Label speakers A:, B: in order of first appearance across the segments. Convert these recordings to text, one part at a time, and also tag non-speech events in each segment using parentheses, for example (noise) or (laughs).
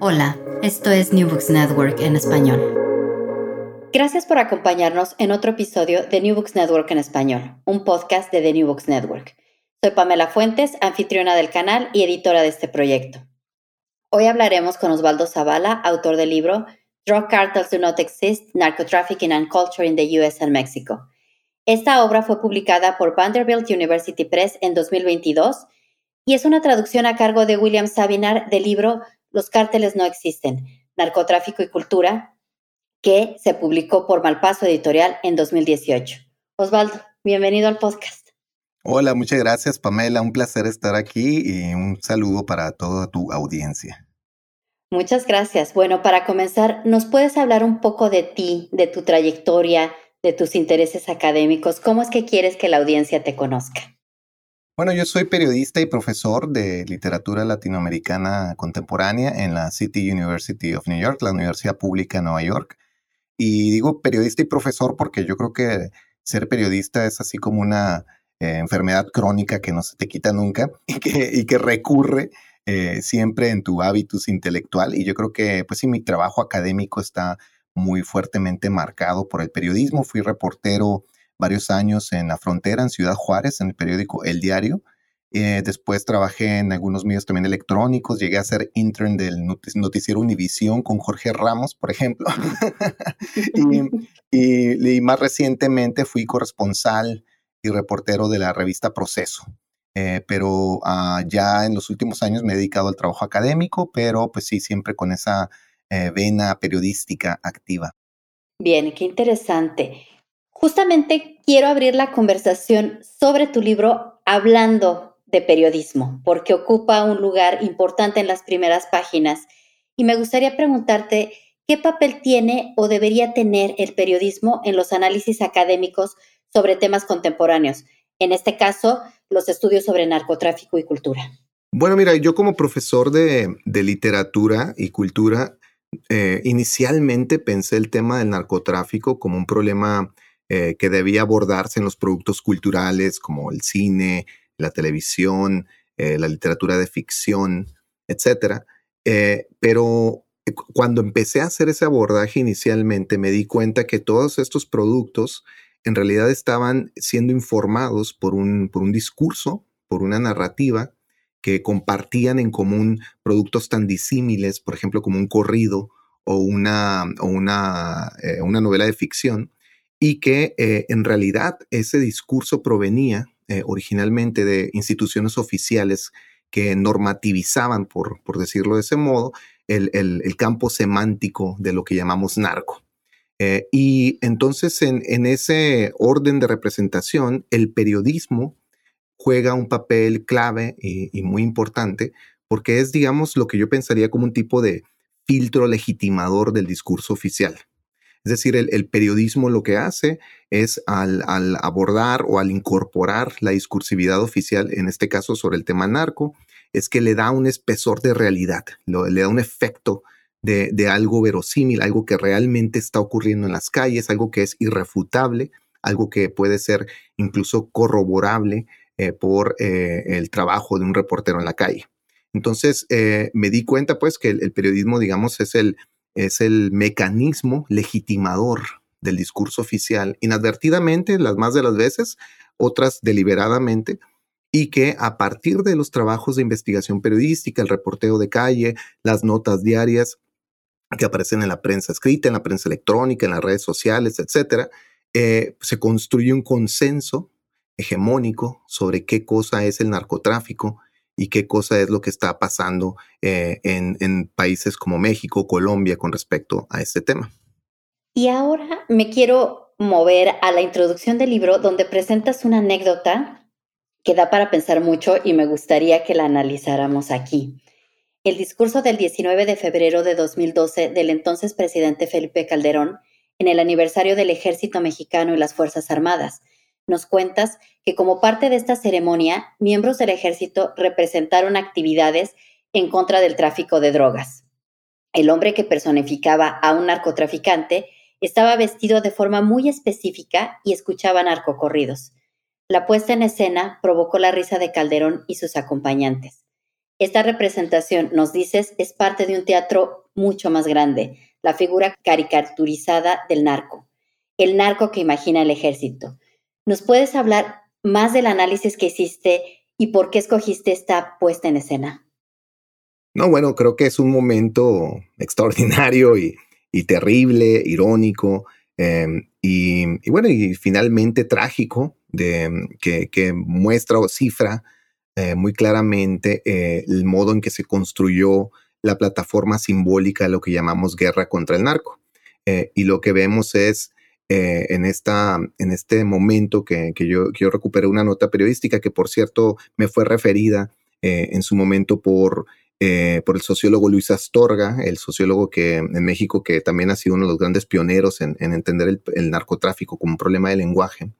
A: Hola, esto es New Books Network en español. Gracias por acompañarnos en otro episodio de New Books Network en español, un podcast de The New Books Network. Soy Pamela Fuentes, anfitriona del canal y editora de este proyecto. Hoy hablaremos con Osvaldo Zavala, autor del libro Drug Cartels Do Not Exist, Narcotrafficking and Culture in the US and Mexico. Esta obra fue publicada por Vanderbilt University Press en 2022 y es una traducción a cargo de William Sabinar del libro Los cárteles no existen, narcotráfico y cultura, que se publicó por Malpaso Editorial en 2018. Osvaldo, bienvenido al podcast.
B: Hola, muchas gracias Pamela, un placer estar aquí y un saludo para toda tu audiencia.
A: Muchas gracias. Bueno, para comenzar, ¿nos puedes hablar un poco de ti, de tu trayectoria, de tus intereses académicos? ¿Cómo es que quieres que la audiencia te conozca?
B: Bueno, yo soy periodista y profesor de literatura latinoamericana contemporánea en la City University of New York, la Universidad Pública de Nueva York. Y digo periodista y profesor porque yo creo que ser periodista es así como una eh, enfermedad crónica que no se te quita nunca (laughs) y que, recurre eh, siempre en tu hábitus intelectual. Y yo creo que, pues sí, mi trabajo académico está muy fuertemente marcado por el periodismo. Fui reportero varios años en la frontera, en Ciudad Juárez, en el periódico El Diario. Eh, después trabajé en algunos medios también electrónicos, llegué a ser intern del noticiero Univisión con Jorge Ramos, por ejemplo. (laughs) y, más recientemente fui corresponsal y reportero de la revista Proceso. Eh, pero ah, ya en los últimos años me he dedicado al trabajo académico, pero pues sí, siempre con esa eh, vena periodística activa.
A: Bien, qué interesante. Justamente quiero abrir la conversación sobre tu libro hablando de periodismo, porque ocupa un lugar importante en las primeras páginas. Y me gustaría preguntarte, ¿qué papel tiene o debería tener el periodismo en los análisis académicos sobre temas contemporáneos? En este caso, los estudios sobre narcotráfico y cultura.
B: Bueno, mira, yo como profesor de, literatura y cultura, eh, inicialmente pensé el tema del narcotráfico como un problema eh, que debía abordarse en los productos culturales como el cine, la televisión, eh, la literatura de ficción, etc. Eh, pero cuando empecé a hacer ese abordaje inicialmente me di cuenta que todos estos productos en realidad estaban siendo informados por un, por un discurso, por una narrativa que compartían en común productos tan disímiles, por ejemplo, como un corrido o una, o una, una novela de ficción, y que eh, en realidad ese discurso provenía eh, originalmente de instituciones oficiales que normativizaban, por, por decirlo de ese modo, el, campo semántico de lo que llamamos narco. Eh, y entonces en, ese orden de representación, el periodismo juega un papel clave y, y muy importante porque es, digamos, lo que yo pensaría como un tipo de filtro legitimador del discurso oficial. Es decir, el, periodismo lo que hace es al, abordar o al incorporar la discursividad oficial, en este caso sobre el tema narco, es que le da un espesor de realidad, le da un efecto de, algo verosímil, algo que realmente está ocurriendo en las calles, algo que es irrefutable, algo que puede ser incluso corroborable eh, por eh, el trabajo de un reportero en la calle. Entonces eh, me di cuenta pues que el, periodismo, digamos, es el, es el mecanismo legitimador del discurso oficial, inadvertidamente, las más de las veces, otras deliberadamente, y que a partir de los trabajos de investigación periodística, el reporteo de calle, las notas diarias que aparecen en la prensa escrita, en la prensa electrónica, en las redes sociales, etcétera, eh, se construye un consenso hegemónico sobre qué cosa es el narcotráfico y qué cosa es lo que está pasando eh, en, países como México, Colombia con respecto a este tema.
A: Y ahora me quiero mover a la introducción del libro donde presentas una anécdota que da para pensar mucho y me gustaría que la analizáramos aquí. El discurso del 19 de febrero de 2012 del entonces presidente Felipe Calderón en el aniversario del Ejército Mexicano y las Fuerzas Armadas. Nos cuentas que como parte de esta ceremonia, miembros del ejército representaron actividades en contra del tráfico de drogas. El hombre que personificaba a un narcotraficante estaba vestido de forma muy específica y escuchaba narcocorridos. La puesta en escena provocó la risa de Calderón y sus acompañantes. Esta representación, nos dices, es parte de un teatro mucho más grande, la figura caricaturizada del narco, el narco que imagina el ejército. ¿Nos puedes hablar más del análisis que hiciste y por qué escogiste esta puesta en escena?
B: No, bueno, creo que es un momento extraordinario y, terrible, irónico em, y, bueno, y finalmente trágico de, que, muestra o cifra eh, muy claramente eh, el modo en que se construyó la plataforma simbólica de lo que llamamos guerra contra el narco. Eh, y lo que vemos es en, esta, en este momento que, yo, que yo recuperé una nota periodística que, por cierto, me fue referida en su momento por por el sociólogo Luis Astorga, el sociólogo que en México que también ha sido uno de los grandes pioneros en, entender el, narcotráfico como un problema de lenguaje.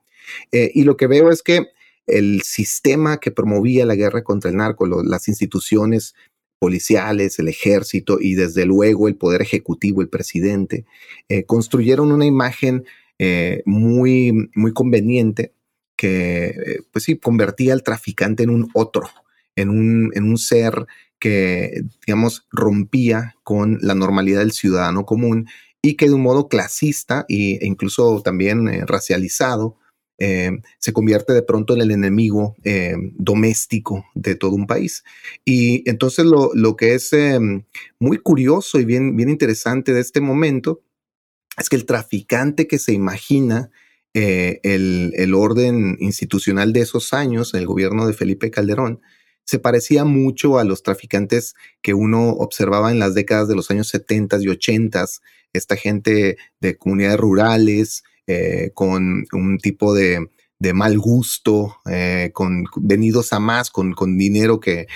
B: Eh, y lo que veo es que el sistema que promovía la guerra contra el narco, las instituciones policiales, el ejército y desde luego el poder ejecutivo, el presidente, eh, construyeron una imagen eh, muy, muy conveniente que, pues sí, convertía al traficante en un otro, en un, en un ser que, digamos, rompía con la normalidad del ciudadano común y que de un modo clasista e incluso también racializado, eh, se convierte de pronto en el enemigo eh, doméstico de todo un país. Y entonces lo, que es em, muy curioso y bien, bien interesante de este momento es que el traficante que se imagina eh, el, el, orden institucional de esos años, el gobierno de Felipe Calderón, se parecía mucho a los traficantes que uno observaba en las décadas de los años 70 y 80, esta gente de comunidades rurales, eh, con un tipo de, mal gusto, eh, con venidos a más, con, dinero que,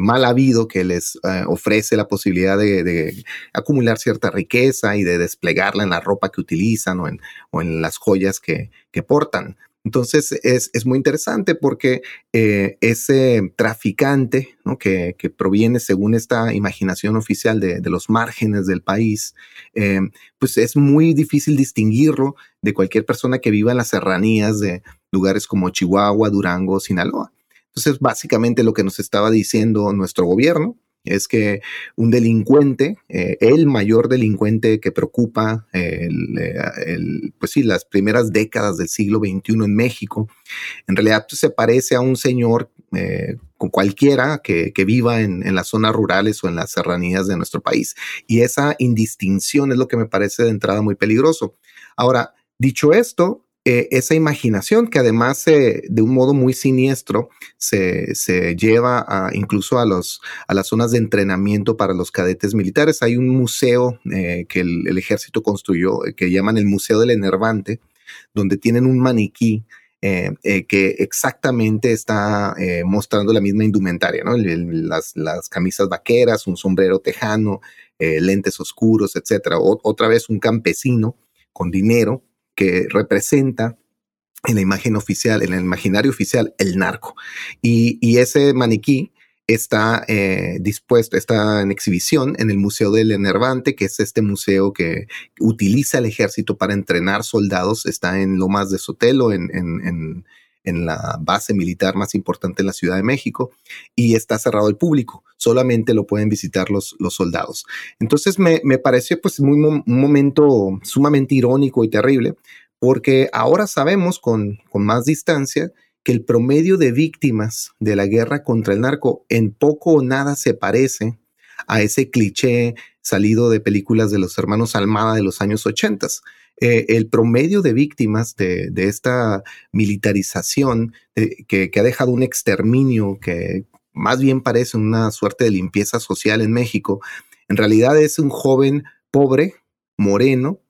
B: mal habido, que les eh, ofrece la posibilidad de, acumular cierta riqueza y de desplegarla en la ropa que utilizan o en, o en las joyas que, que portan. Entonces es, muy interesante porque eh, ese traficante que, proviene según esta imaginación oficial de, los márgenes del país, eh, pues es muy difícil distinguirlo de cualquier persona que viva en las serranías de lugares como Chihuahua, Durango, Sinaloa. Entonces básicamente lo que nos estaba diciendo nuestro gobierno es que un delincuente, eh, el mayor delincuente que preocupa, eh, pues sí, las primeras décadas del siglo XXI en México, en realidad pues, se parece a un señor eh, con cualquiera que, viva en, en, las zonas rurales o en las serranías de nuestro país. Y esa indistinción es lo que me parece de entrada muy peligroso. Ahora, dicho esto, eh, esa imaginación que además de un modo muy siniestro se, lleva a, incluso a, los, a las zonas de entrenamiento para los cadetes militares. Hay un museo eh, que el, ejército construyó eh, que llaman el Museo del Enervante, donde tienen un maniquí que exactamente está mostrando la misma indumentaria, ¿no? las, las, camisas vaqueras, un sombrero tejano, lentes oscuros, etcétera. otra vez un campesino con dinero que representa en la imagen oficial, en el imaginario oficial, el narco. Y, ese maniquí está eh, dispuesto, está en exhibición en el Museo del Enervante, que es este museo que utiliza el ejército para entrenar soldados. Está en Lomas de Sotelo, en, en, en, la base militar más importante en la Ciudad de México, y está cerrado al público. Solamente lo pueden visitar los, los soldados. Entonces me, me pareció pues muy, un momento sumamente irónico y terrible, porque ahora sabemos con, con más distancia que el promedio de víctimas de la guerra contra el narco en poco o nada se parece a ese cliché salido de películas de los hermanos Almada de los años 80. Eh, el promedio de víctimas de, esta militarización que, que, ha dejado un exterminio que más bien parece una suerte de limpieza social en México, en realidad es un joven pobre, moreno,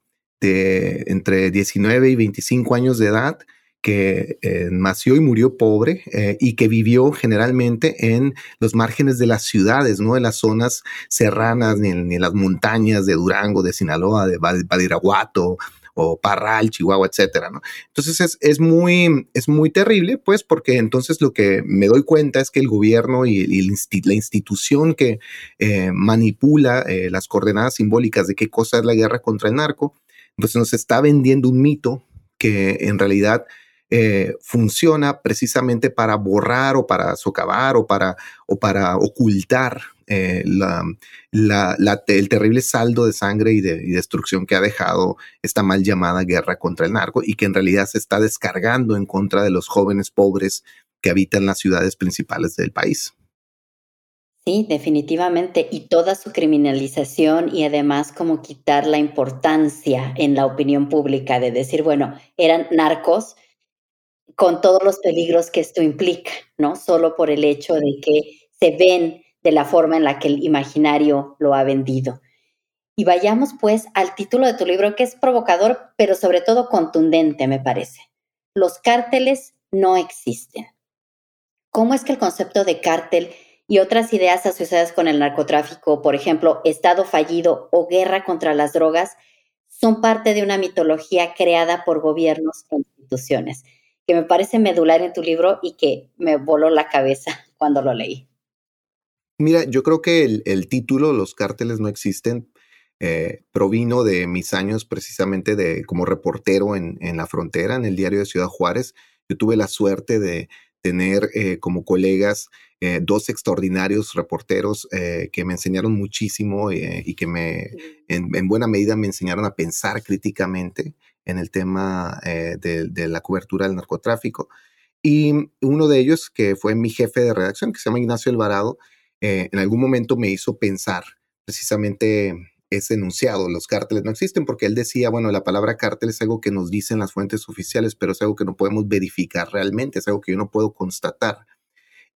B: de entre 19 y 25 años de edad, que eh, nació y murió pobre eh, y que vivió generalmente en los márgenes de las ciudades, no en las zonas serranas ni en, las montañas de Durango, de Sinaloa, de Badiraguato o Parral, Chihuahua, etcétera. Entonces es, es, muy, es muy terrible, pues, porque entonces lo que me doy cuenta es que el gobierno y, la institución que eh, manipula las coordenadas simbólicas de qué cosa es la guerra contra el narco, pues nos está vendiendo un mito que en realidad eh, funciona precisamente para borrar o para socavar o para, o para ocultar eh, el terrible saldo de sangre y, de, destrucción que ha dejado esta mal llamada guerra contra el narco y que en realidad se está descargando en contra de los jóvenes pobres que habitan las ciudades principales del país.
A: Sí, definitivamente. Y toda su criminalización y además como quitar la importancia en la opinión pública de decir, bueno, eran narcos, con todos los peligros que esto implica, ¿no? Solo por el hecho de que se ven de la forma en la que el imaginario lo ha vendido. Y vayamos pues al título de tu libro, que es provocador, pero sobre todo contundente, me parece. Los cárteles no existen. ¿Cómo es que el concepto de cártel y otras ideas asociadas con el narcotráfico, por ejemplo, Estado fallido o guerra contra las drogas, son parte de una mitología creada por gobiernos e instituciones? Que me parece medular en tu libro y que me voló la cabeza (laughs) cuando lo leí.
B: Mira, yo creo que el, título, Los cárteles no existen, eh, provino de mis años precisamente de como reportero en, la frontera, en el diario de Ciudad Juárez. Yo tuve la suerte de tener eh, como colegas eh, dos extraordinarios reporteros que me enseñaron muchísimo y que me, en, buena medida me enseñaron a pensar críticamente en el tema eh, de, la cobertura del narcotráfico. Y uno de ellos, que fue mi jefe de redacción, que se llama Ignacio Alvarado, eh, en algún momento me hizo pensar precisamente ese enunciado, los cárteles no existen, porque él decía, bueno, la palabra cártel es algo que nos dicen las fuentes oficiales, pero es algo que no podemos verificar realmente, es algo que yo no puedo constatar.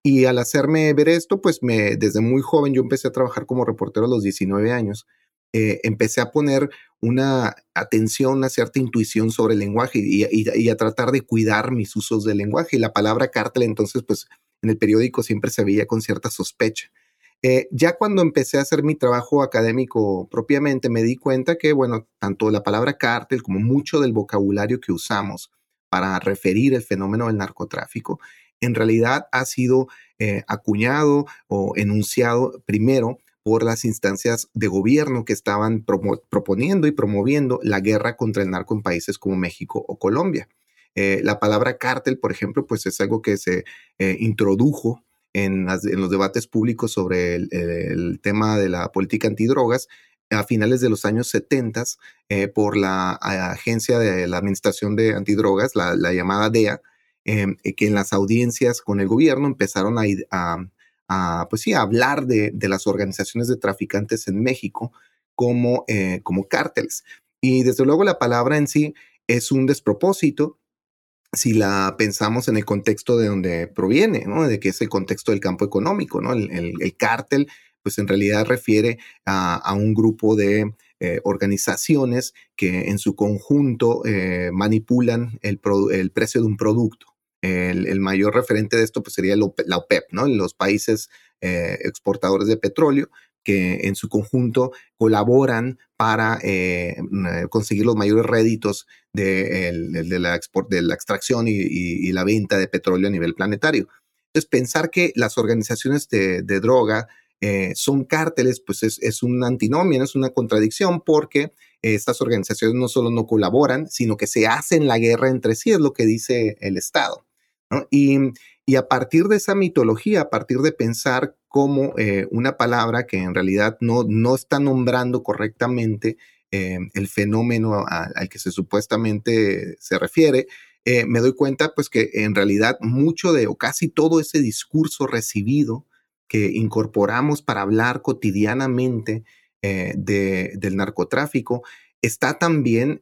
B: Y al hacerme ver esto, pues me, desde muy joven yo empecé a trabajar como reportero a los 19 años eh, empecé a poner una atención, una cierta intuición sobre el lenguaje y, a tratar de cuidar mis usos del lenguaje. Y la palabra cártel, entonces, pues en el periódico siempre se veía con cierta sospecha. Eh, ya cuando empecé a hacer mi trabajo académico propiamente, me di cuenta que, bueno, tanto la palabra cártel como mucho del vocabulario que usamos para referir el fenómeno del narcotráfico, en realidad ha sido eh, acuñado o enunciado primero por las instancias de gobierno que estaban proponiendo y promoviendo la guerra contra el narco en países como México o Colombia. Eh, la palabra cártel, por ejemplo, pues es algo que se eh, introdujo en, los debates públicos sobre el, tema de la política antidrogas a finales de los años 70 eh, por la Agencia de la Administración de Antidrogas, la, llamada DEA, que en las audiencias con el gobierno empezaron a, a pues sí, hablar de, las organizaciones de traficantes en México como, eh, como cárteles. Y desde luego la palabra en sí es un despropósito si la pensamos en el contexto de donde proviene. De que es el contexto del campo económico, ¿no? El, cártel, pues en realidad refiere a, un grupo de eh, organizaciones que en su conjunto eh, manipulan el, el, precio de un producto. El, mayor referente de esto pues, sería la OPEP, ¿no? Los países eh, exportadores de petróleo que en su conjunto colaboran para eh, mm, conseguir los mayores réditos de, la, de extracción y, la venta de petróleo a nivel planetario. Entonces, pensar que las organizaciones de, droga eh, son cárteles, pues es, es un antinomio, es una contradicción porque estas organizaciones no solo no colaboran, sino que se hacen la guerra entre sí, es lo que dice el Estado. Y, a partir de esa mitología, a partir de pensar como eh, una palabra que en realidad no, no está nombrando correctamente eh, el fenómeno al que se supuestamente se refiere, eh, me doy cuenta pues que en realidad mucho de o casi todo ese discurso recibido que incorporamos para hablar cotidianamente del narcotráfico está también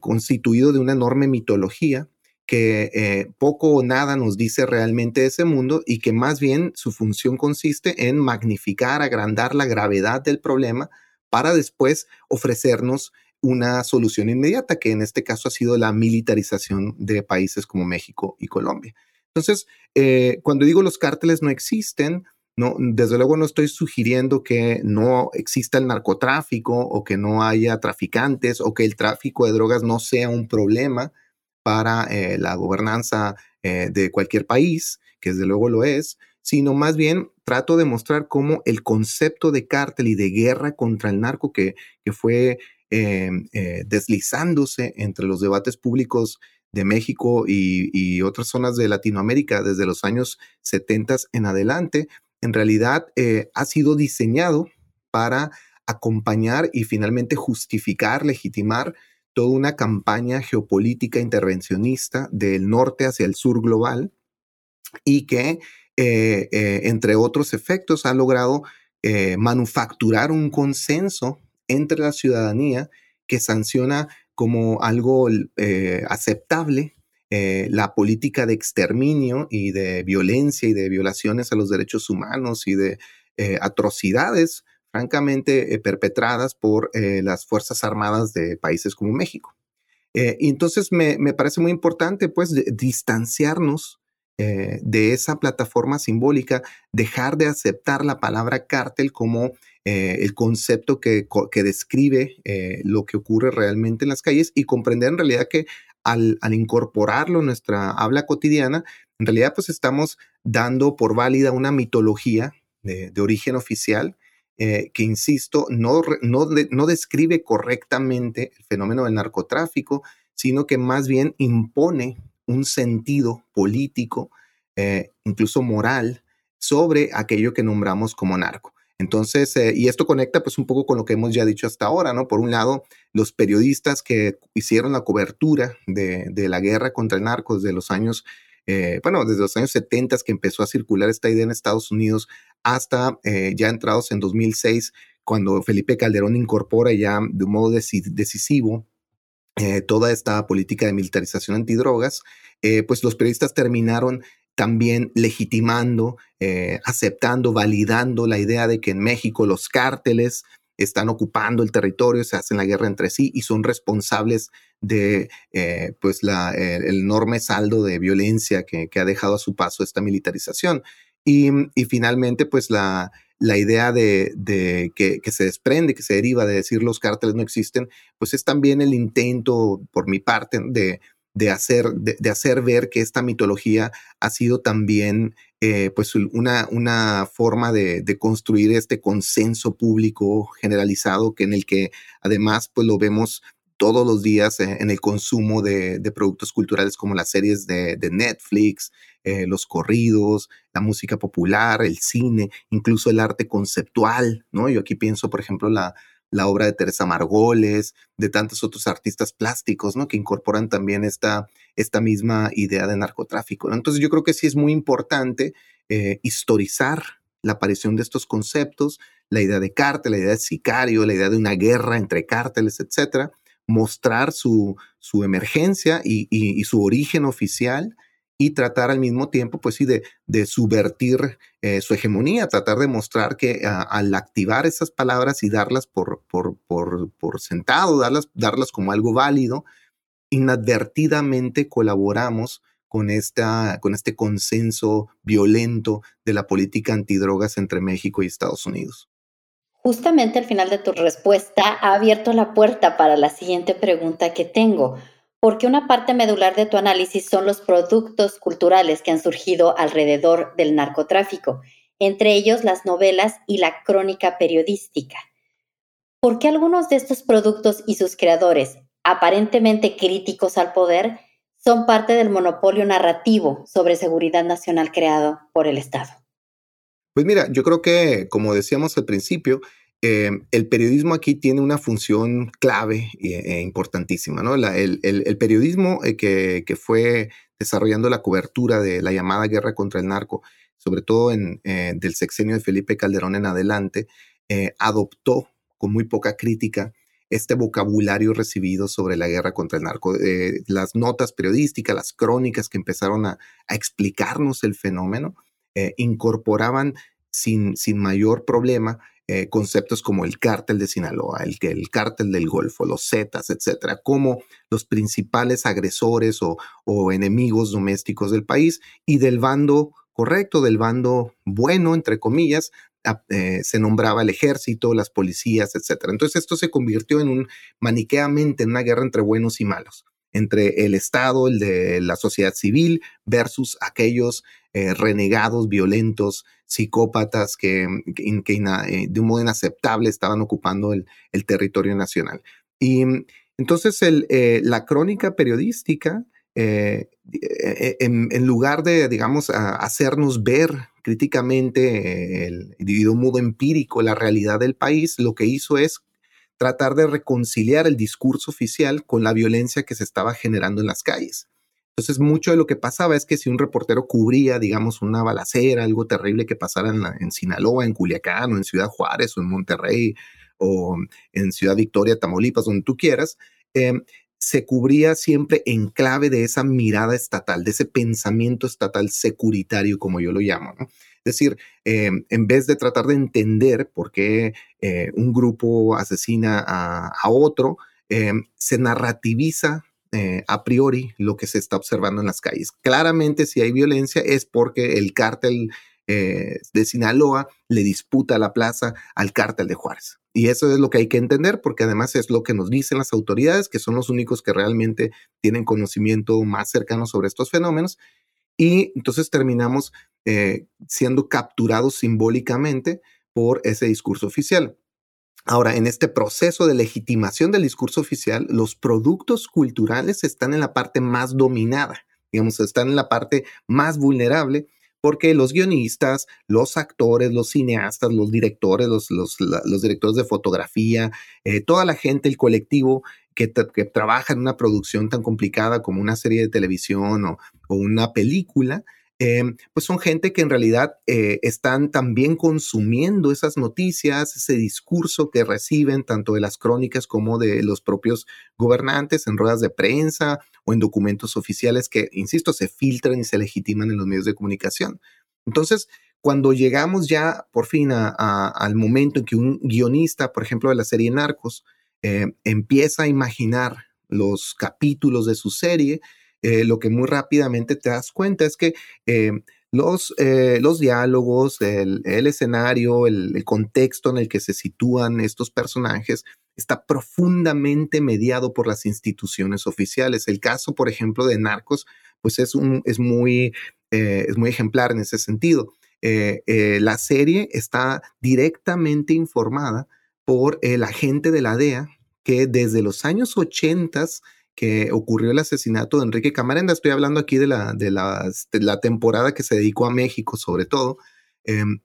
B: constituido de una enorme mitología que eh, poco o nada nos dice realmente ese mundo y que más bien su función consiste en magnificar, agrandar la gravedad del problema para después ofrecernos una solución inmediata, que en este caso ha sido la militarización de países como México y Colombia. Entonces, eh, cuando digo los cárteles no existen, desde luego no estoy sugiriendo que no exista el narcotráfico o que no haya traficantes o que el tráfico de drogas no sea un problema para eh, la gobernanza eh, de cualquier país, que desde luego lo es, sino más bien trato de mostrar cómo el concepto de cártel y de guerra contra el narco que, que fue eh, deslizándose entre los debates públicos de México y, otras zonas de Latinoamérica desde los años 70 en adelante, en realidad ha sido diseñado para acompañar y finalmente justificar, legitimar toda una campaña geopolítica intervencionista del norte hacia el sur global y que, eh, eh, entre otros efectos, ha logrado eh, manufacturar un consenso entre la ciudadanía que sanciona como algo aceptable la política de exterminio y de violencia y de violaciones a los derechos humanos y de atrocidades francamente eh, perpetradas por eh, las Fuerzas Armadas de países como México. Eh, y entonces me, parece muy importante pues distanciarnos de esa plataforma simbólica, dejar de aceptar la palabra cártel como el concepto que, que describe lo que ocurre realmente en las calles y comprender en realidad que al, incorporarlo en nuestra habla cotidiana, en realidad pues estamos dando por válida una mitología de, de origen oficial eh, que, insisto, no, no, describe correctamente el fenómeno del narcotráfico, sino que más bien impone un sentido político, eh, incluso moral, sobre aquello que nombramos como narco. Entonces, eh, y esto conecta pues un poco con lo que hemos ya dicho hasta ahora, ¿no? Por un lado, los periodistas que hicieron la cobertura de, de la guerra contra el narco desde los años bueno, desde los años 70 que empezó a circular esta idea en Estados Unidos hasta eh, ya entrados en 2006, cuando Felipe Calderón incorpora ya de un modo decisivo eh, toda esta política de militarización antidrogas, pues los periodistas terminaron también legitimando, aceptando, validando la idea de que en México los cárteles están ocupando el territorio, se hacen la guerra entre sí y son responsables de eh, pues el enorme saldo de violencia que, ha dejado a su paso esta militarización. Y, finalmente, pues la, la idea de, que, se desprende, que se deriva de decir los cárteles no existen, pues es también el intento, por mi parte, de, de hacer, de, hacer ver que esta mitología ha sido también eh, pues una, una forma de, construir este consenso público generalizado que en el que además pues lo vemos todos los días en el consumo de, productos culturales como las series de, Netflix, eh, los corridos, la música popular, el cine, incluso el arte conceptual, ¿no? Yo aquí pienso, por ejemplo, la, obra de Teresa Margoles, de tantos otros artistas plásticos, ¿no? Que incorporan también esta, esta misma idea de narcotráfico. Entonces yo creo que sí es muy importante eh, historizar la aparición de estos conceptos, la idea de cártel, la idea de sicario, la idea de una guerra entre cárteles, etcétera, mostrar su, su emergencia y, su origen oficial y tratar al mismo tiempo, pues sí, de, de subvertir eh, su hegemonía, tratar de mostrar que al activar esas palabras y darlas por, por, por, por, sentado, darlas, darlas como algo válido, inadvertidamente colaboramos con, esta, con este consenso violento de la política antidrogas entre México y Estados Unidos.
A: Justamente al final de tu respuesta ha abierto la puerta para la siguiente pregunta que tengo porque una parte medular de tu análisis son los productos culturales que han surgido alrededor del narcotráfico, entre ellos las novelas y la crónica periodística. ¿Por qué algunos de estos productos y sus creadores, aparentemente críticos al poder, son parte del monopolio narrativo sobre seguridad nacional creado por el Estado?
B: Pues mira, yo creo que, como decíamos al principio, eh, el periodismo aquí tiene una función clave e, importantísima, ¿no? el, periodismo eh, que, fue desarrollando la cobertura de la llamada guerra contra el narco, sobre todo en, del sexenio de Felipe Calderón en adelante, adoptó con muy poca crítica este vocabulario recibido sobre la guerra contra el narco. las notas periodísticas, las crónicas que empezaron a, explicarnos el fenómeno, incorporaban sin, sin mayor problema eh, conceptos como el cártel de Sinaloa, el, el cártel del Golfo, los Zetas, etcétera, como los principales agresores o, enemigos domésticos del país y del bando correcto, del bando bueno, entre comillas, eh, se nombraba el ejército, las policías, etcétera. Entonces esto se convirtió en un maniqueamente en una guerra entre buenos y malos entre el Estado, el de la sociedad civil, versus aquellos eh, renegados, violentos, psicópatas que, eh, de un modo inaceptable estaban ocupando el, territorio nacional. Y entonces eh, la crónica periodística, en, lugar de, digamos, hacernos ver críticamente el, de un modo empírico la realidad del país, lo que hizo es tratar de reconciliar el discurso oficial con la violencia que se estaba generando en las calles. Entonces, mucho de lo que pasaba es que si un reportero cubría, digamos, una balacera, algo terrible que pasara en, Sinaloa, en Culiacán, o en Ciudad Juárez, o en Monterrey, o en Ciudad Victoria, Tamaulipas, donde tú quieras, em, se cubría siempre en clave de esa mirada estatal, de ese pensamiento estatal securitario, como yo lo llamo. Es decir, em, en vez de tratar de entender por qué eh, un grupo asesina a, otro, em, se narrativiza eh, a priori lo que se está observando en las calles. Claramente, si hay violencia es porque el cártel eh, de Sinaloa le disputa la plaza al cártel de Juárez. Y eso es lo que hay que entender, porque además es lo que nos dicen las autoridades, que son los únicos que realmente tienen conocimiento más cercano sobre estos fenómenos. Y entonces terminamos eh, siendo capturados simbólicamente por ese discurso oficial. Ahora, en este proceso de legitimación del discurso oficial, los productos culturales están en la parte más dominada, digamos, están en la parte más vulnerable porque los guionistas, los actores, los cineastas, los directores, los, directores de fotografía, eh, toda la gente, el colectivo que, trabaja en una producción tan complicada como una serie de televisión o una película, Em, pues son gente que en realidad eh, están también consumiendo esas noticias, ese discurso que reciben tanto de las crónicas como de los propios gobernantes en ruedas de prensa o en documentos oficiales que, insisto, se filtran y se legitiman en los medios de comunicación. Entonces, cuando llegamos ya por fin al momento en que un guionista, por ejemplo, de la serie Narcos, eh, empieza a imaginar los capítulos de su serie, eh, lo que muy rápidamente te das cuenta es que eh, los, eh, los diálogos, el, escenario, el, contexto en el que se sitúan estos personajes está profundamente mediado por las instituciones oficiales. El caso, por ejemplo, de Narcos, pues es, un, es, muy, es muy ejemplar en ese sentido. la serie está directamente informada por el agente de la DEA que desde los años 80 que ocurrió el asesinato de Enrique Camarena. Estoy hablando aquí de la, de la, temporada que se dedicó a México, sobre todo. Em,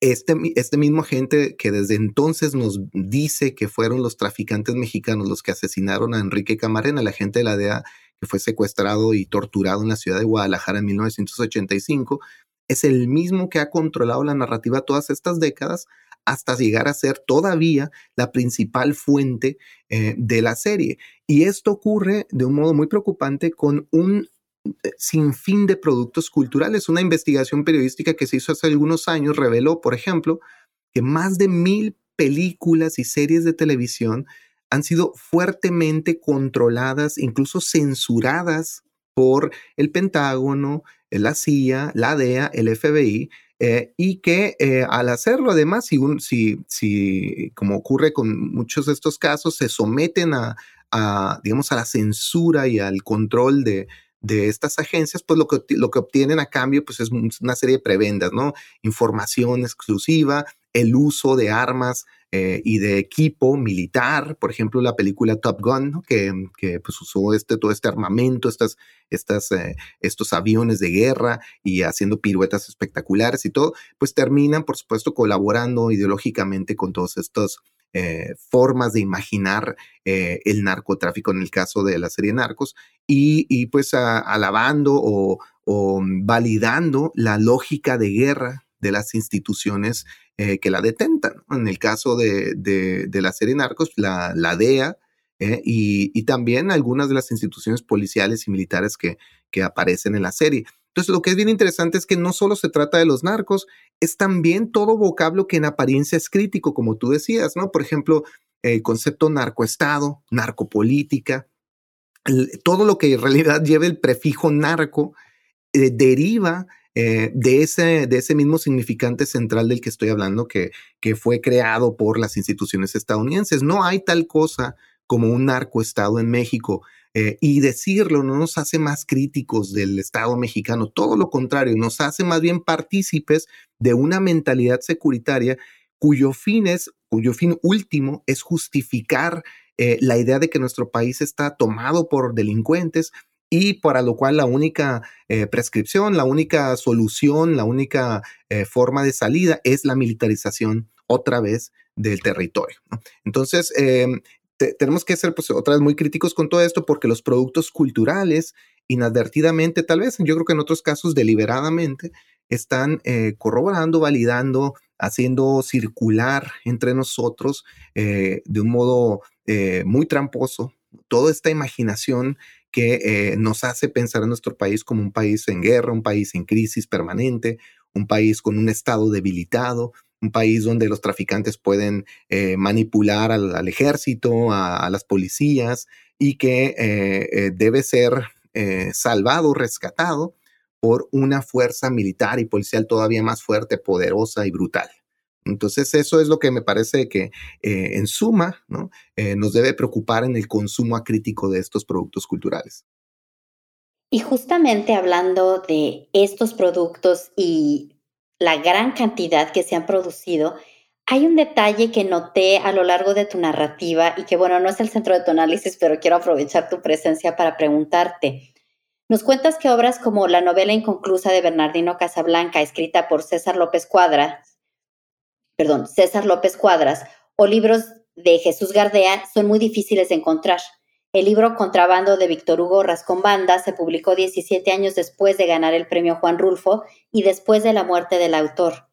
B: este, este mismo agente que desde entonces nos dice que fueron los traficantes mexicanos los que asesinaron a Enrique Camarena, la agente de la DEA que fue secuestrado y torturado en la ciudad de Guadalajara en 1985, es el mismo que ha controlado la narrativa todas estas décadas hasta llegar a ser todavía la principal fuente eh, de la serie. Y esto ocurre de un modo muy preocupante con un eh, sinfín de productos culturales. Una investigación periodística que se hizo hace algunos años reveló, por ejemplo, que más de mil películas y series de televisión han sido fuertemente controladas, incluso censuradas por el Pentágono, la CIA, la DEA, el FBI, eh, y que eh, al hacerlo, además, si, si, si, como ocurre con muchos de estos casos, se someten a, a, digamos, a la censura y al control de, de estas agencias, pues lo que, lo que obtienen a cambio pues es una serie de prebendas, ¿no? Información exclusiva, el uso de armas eh, y de equipo militar, por ejemplo, la película Top Gun, que, que, pues usó este, todo este armamento, estas, estas, eh, estos aviones de guerra y haciendo piruetas espectaculares y todo, pues terminan, por supuesto, colaborando ideológicamente con todos estos eh, formas de imaginar el narcotráfico en el caso de la serie Narcos y, pues alabando o, o validando la lógica de guerra de las instituciones eh, que la detentan. En el caso de, de, la serie Narcos, la, la DEA eh, y, y, también algunas de las instituciones policiales y militares que, que aparecen en la serie. Entonces, lo que es bien interesante es que no solo se trata de los narcos, es también todo vocablo que en apariencia es crítico, como tú decías, ¿no? Por ejemplo, el concepto narcoestado, narcopolítica, todo lo que en realidad lleva el prefijo narco eh, deriva eh, de, ese, de ese mismo significante central del que estoy hablando, que, que fue creado por las instituciones estadounidenses. No hay tal cosa como un narcoestado en México. Eh, y decirlo no nos hace más críticos del Estado mexicano, todo lo contrario, nos hace más bien partícipes de una mentalidad securitaria cuyo fin es, cuyo fin último es justificar eh, la idea de que nuestro país está tomado por delincuentes, y para lo cual la única eh, prescripción, la única solución, la única eh, forma de salida es la militarización otra vez del territorio. Entonces, em, tenemos que ser pues, otra vez muy críticos con todo esto porque los productos culturales, inadvertidamente, tal vez, yo creo que en otros casos deliberadamente, están eh, corroborando, validando, haciendo circular entre nosotros de un modo muy tramposo toda esta imaginación que eh, nos hace pensar a nuestro país como un país en guerra, un país en crisis permanente, un país con un Estado debilitado, un país donde los traficantes pueden eh, manipular al, ejército, a, las policías y que eh, debe ser salvado, rescatado por una fuerza militar y policial todavía más fuerte, poderosa y brutal. Entonces, eso es lo que me parece que eh, en suma ¿no? Eh, nos debe preocupar en el consumo acrítico de estos productos culturales.
A: Y justamente hablando de estos productos y la gran cantidad que se han producido, hay un detalle que noté a lo largo de tu narrativa y que, bueno, no es el centro de tu análisis, pero quiero aprovechar tu presencia para preguntarte. Nos cuentas que obras como la novela inconclusa de Bernardino Casablanca, escrita por César López Cuadra, perdón, César López Cuadras o libros de Jesús Gardea son muy difíciles de encontrar. El libro Contrabando de Víctor Hugo Rascón Banda se publicó 17 años después de ganar el premio Juan Rulfo y después de la muerte del autor.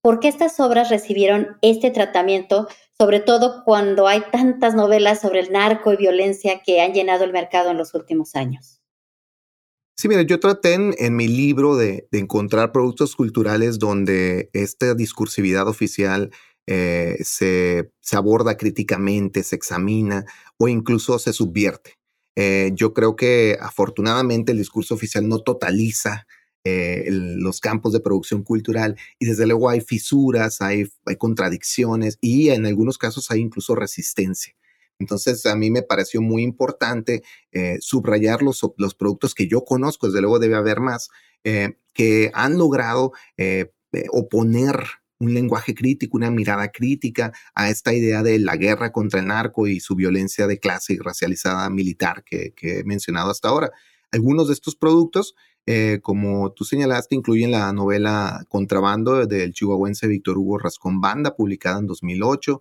A: ¿Por qué estas obras recibieron este tratamiento, sobre todo cuando hay tantas novelas sobre el narco y violencia que han llenado el mercado en los últimos años?
B: Sí, mira, yo traté en, mi libro de, encontrar productos culturales donde esta discursividad oficial eh, se, aborda críticamente, se examina o incluso se subvierte. Eh, yo creo que afortunadamente el discurso oficial no totaliza eh, los campos de producción cultural y desde luego hay fisuras, hay, hay contradicciones y en algunos casos hay incluso resistencia. Entonces, a mí me pareció muy importante eh, subrayar los, los, productos que yo conozco, desde luego debe haber más, eh, que han logrado eh, oponer un lenguaje crítico, una mirada crítica a esta idea de la guerra contra el narco y su violencia de clase y racializada militar que, he mencionado hasta ahora. Algunos de estos productos, como tú señalaste, incluyen la novela Contrabando del chihuahuense Víctor Hugo Rascón Banda, publicada en 2008,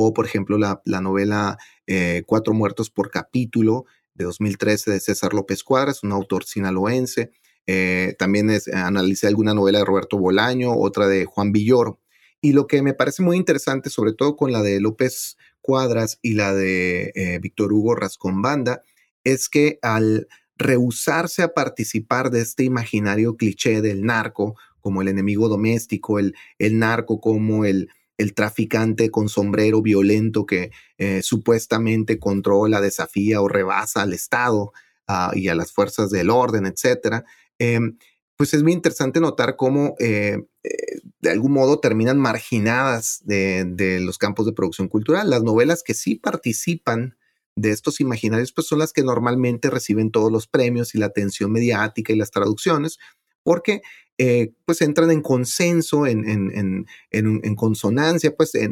B: o por ejemplo la, novela eh, Cuatro muertos por capítulo de 2013 de César López Cuadras, un autor sinaloense. Eh, también es, analicé alguna novela de Roberto Bolaño, otra de Juan Villoro. Y lo que me parece muy interesante, sobre todo con la de López Cuadras y la de eh, Víctor Hugo Rascón Banda, es que al rehusarse a participar de este imaginario cliché del narco como el enemigo doméstico, el, el narco como el, el traficante con sombrero violento que eh, supuestamente controla, desafía o rebasa al Estado ah, y a las fuerzas del orden, etcétera. Em, pues es muy interesante notar cómo eh, eh, de algún modo terminan marginadas de, los campos de producción cultural. Las novelas que sí participan de estos imaginarios, pues son las que normalmente reciben todos los premios y la atención mediática y las traducciones, porque eh, pues entran en consenso, en, en, en, consonancia, pues eh,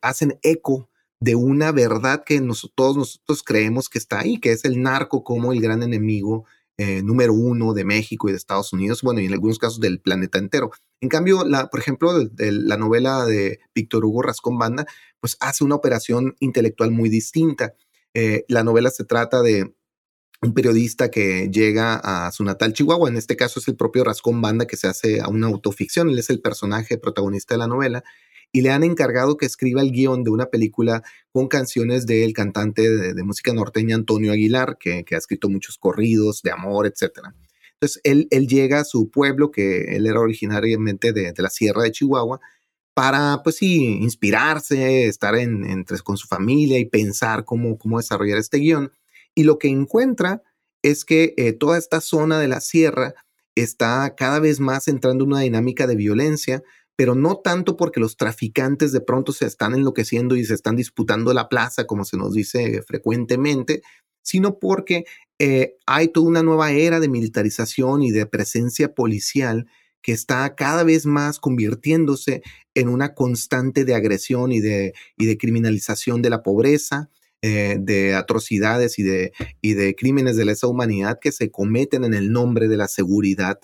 B: hacen eco de una verdad que todos nosotros creemos que está ahí, que es el narco como el gran enemigo eh, número uno de México y de Estados Unidos, bueno, y en algunos casos del planeta entero. En cambio, la, por ejemplo, la novela de Víctor Hugo Rascón Banda, pues hace una operación intelectual muy distinta. Eh, la novela se trata de un periodista que llega a su natal Chihuahua, en este caso es el propio Rascón Banda que se hace a una autoficción, él es el personaje protagonista de la novela, y le han encargado que escriba el guion de una película con canciones del cantante de, música norteña Antonio Aguilar, que, ha escrito muchos corridos de amor, etc. Entonces, él, él, llega a su pueblo, que él era originariamente de, la Sierra de Chihuahua, para, pues sí, inspirarse, estar en, con su familia y pensar cómo, cómo desarrollar este guion. Y lo que encuentra es que eh, toda esta zona de la sierra está cada vez más entrando en una dinámica de violencia, pero no tanto porque los traficantes de pronto se están enloqueciendo y se están disputando la plaza, como se nos dice frecuentemente, sino porque eh, hay toda una nueva era de militarización y de presencia policial que está cada vez más convirtiéndose en una constante de agresión y de, y de criminalización de la pobreza, eh, de atrocidades y de, y de crímenes de lesa humanidad que se cometen en el nombre de la seguridad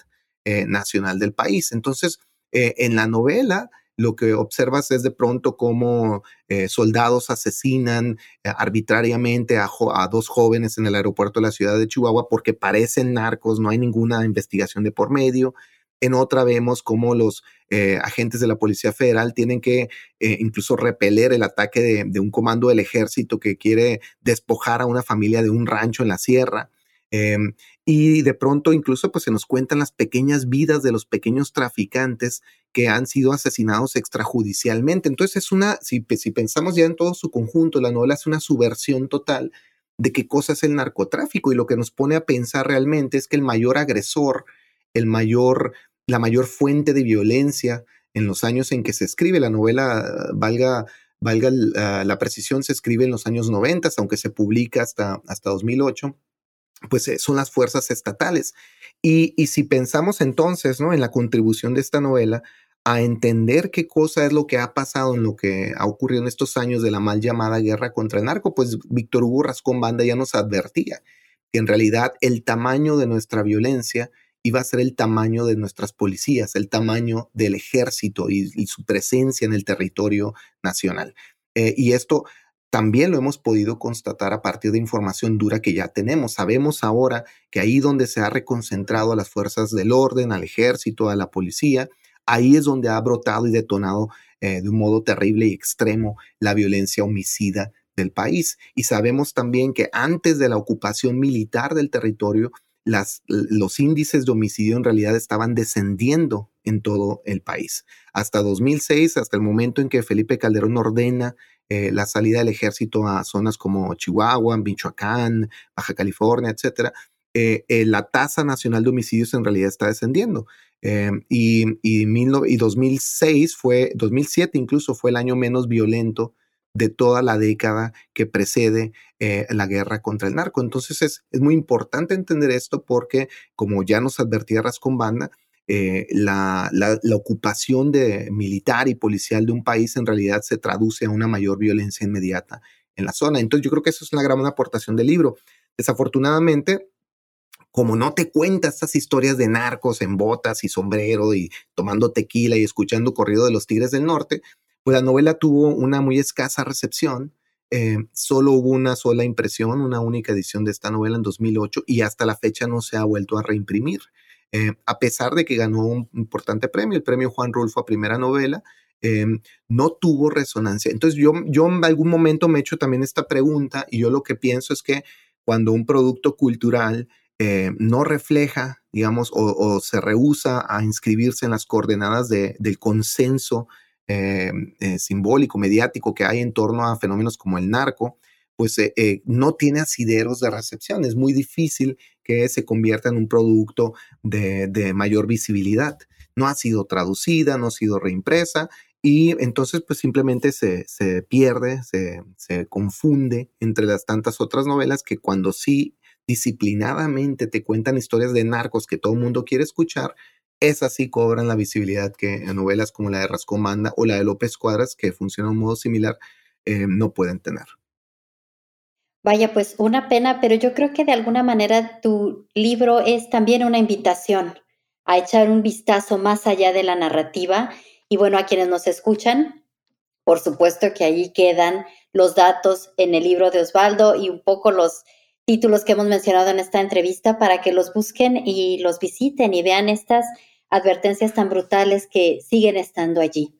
B: eh, nacional del país. Entonces, eh, en la novela, lo que observas es de pronto cómo eh, soldados asesinan arbitrariamente a, dos jóvenes en el aeropuerto de la ciudad de Chihuahua porque parecen narcos, no hay ninguna investigación de por medio. En otra vemos cómo los agentes de la Policía Federal tienen que incluso repeler el ataque de, un comando del ejército que quiere despojar a una familia de un rancho en la sierra. Em, y de pronto incluso pues se nos cuentan las pequeñas vidas de los pequeños traficantes que han sido asesinados extrajudicialmente. Entonces es una, si, si pensamos ya en todo su conjunto, la novela es una subversión total de qué cosa es el narcotráfico y lo que nos pone a pensar realmente es que el mayor agresor, el mayor, la mayor fuente de violencia en los años en que se escribe la novela, valga, valga la, la precisión, se escribe en los años 90, aunque se publica hasta, hasta 2008 pues eh, son las fuerzas estatales. Y, si pensamos entonces ¿no? en la contribución de esta novela a entender qué cosa es lo que ha pasado en lo que ha ocurrido en estos años de la mal llamada guerra contra el narco, pues Víctor Hugo Rascón Banda ya nos advertía que en realidad el tamaño de nuestra violencia iba a ser el tamaño de nuestras policías, el tamaño del ejército y, su presencia en el territorio nacional. Eh, y esto también lo hemos podido constatar a partir de información dura que ya tenemos. Sabemos ahora que ahí donde se ha reconcentrado a las fuerzas del orden, al ejército, a la policía, ahí es donde ha brotado y detonado eh, de un modo terrible y extremo la violencia homicida del país. Y sabemos también que antes de la ocupación militar del territorio, los índices de homicidio en realidad estaban descendiendo en todo el país. Hasta 2006, hasta el momento en que Felipe Calderón ordena eh, la salida del ejército a zonas como Chihuahua, Michoacán, Baja California, etcétera, eh, eh, la tasa nacional de homicidios en realidad está descendiendo. y, y, 2006 fue, 2007 incluso fue el año menos violento de toda la década que precede la guerra contra el narco. Entonces es, es, muy importante entender esto porque, como ya nos advertía Rascón Banda, eh, la, ocupación de, militar y policial de un país en realidad se traduce a una mayor violencia inmediata en la zona. Entonces yo creo que eso es una gran aportación del libro. Desafortunadamente, como no te cuenta estas historias de narcos en botas y sombrero y tomando tequila y escuchando corrido de los Tigres del Norte, pues la novela tuvo una muy escasa recepción. Eh, solo hubo una sola impresión, una única edición de esta novela en 2008 y hasta la fecha no se ha vuelto a reimprimir. Eh, a pesar de que ganó un importante premio, el premio Juan Rulfo a primera novela, em, no tuvo resonancia. Entonces yo, yo en algún momento me he hecho también esta pregunta y yo lo que pienso es que cuando un producto cultural eh, no refleja, digamos, o, se rehúsa a inscribirse en las coordenadas del consenso eh, simbólico, mediático que hay en torno a fenómenos como el narco, pues eh, eh, no tiene asideros de recepción. Es muy difícil que se convierta en un producto de, mayor visibilidad. No ha sido traducida, no ha sido reimpresa y entonces pues simplemente se, pierde, se, se, confunde entre las tantas otras novelas que cuando sí disciplinadamente te cuentan historias de narcos que todo el mundo quiere escuchar, esas sí cobran la visibilidad que novelas como la de Rascomanda o la de López Cuadras, que funcionan de un modo similar, eh, no pueden tener.
A: Vaya, pues una pena, pero yo creo que de alguna manera tu libro es también una invitación a echar un vistazo más allá de la narrativa. Y bueno, a quienes nos escuchan, por supuesto que ahí quedan los datos en el libro de Osvaldo y un poco los títulos que hemos mencionado en esta entrevista para que los busquen y los visiten y vean estas advertencias tan brutales que siguen estando allí.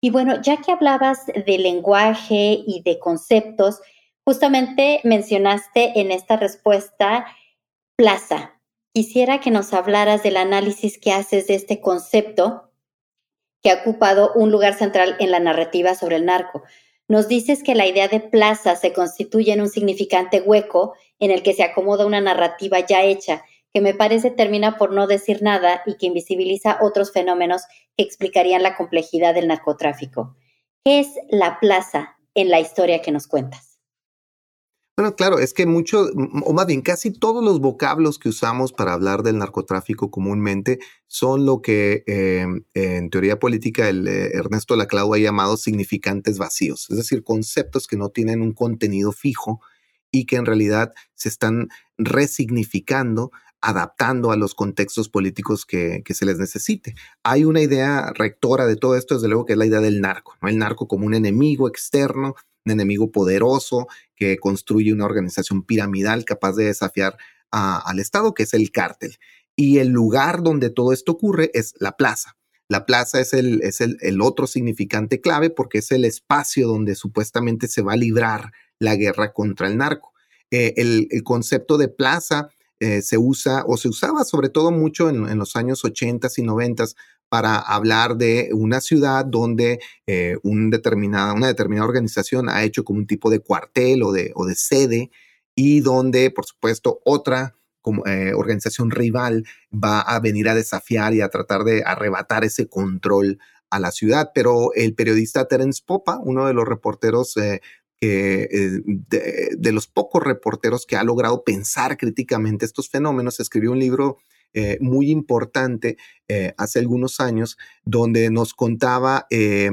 A: Y bueno, ya que hablabas de lenguaje y de conceptos, justamente mencionaste en esta respuesta plaza. Quisiera que nos hablaras del análisis que haces de este concepto que ha ocupado un lugar central en la narrativa sobre el narco. Nos dices que la idea de plaza se constituye en un significante hueco en el que se acomoda una narrativa ya hecha, que me parece termina por no decir nada y que invisibiliza otros fenómenos que explicarían la complejidad del narcotráfico. ¿Qué es la plaza en la historia que nos cuentas?
B: Bueno, claro, es que mucho, o más bien casi todos los vocablos que usamos para hablar del narcotráfico comúnmente son lo que em, en teoría política el, eh, Ernesto Laclau ha llamado significantes vacíos, es decir, conceptos que no tienen un contenido fijo y que en realidad se están resignificando adaptando a los contextos políticos que, se les necesite. Hay una idea rectora de todo esto, desde luego, que es la idea del narco, el narco como un enemigo externo un enemigo poderoso que construye una organización piramidal capaz de desafiar al Estado, que es el cártel. Y el lugar donde todo esto ocurre es la plaza. La plaza es el, es el, otro significante clave porque es el espacio donde supuestamente se va a librar la guerra contra el narco. Eh, el, concepto de plaza eh, se usa o se usaba sobre todo mucho en, los años 80 y 90 para hablar de una ciudad donde eh, una determinada organización ha hecho como un tipo de cuartel o de, sede y donde, por supuesto, otra eh, organización rival va a venir a desafiar y a tratar de arrebatar ese control a la ciudad. Pero el periodista Terence Popa, uno de los reporteros de, de, los pocos reporteros que ha logrado pensar críticamente estos fenómenos, escribió un libro eh, muy importante eh, hace algunos años, donde nos contaba eh,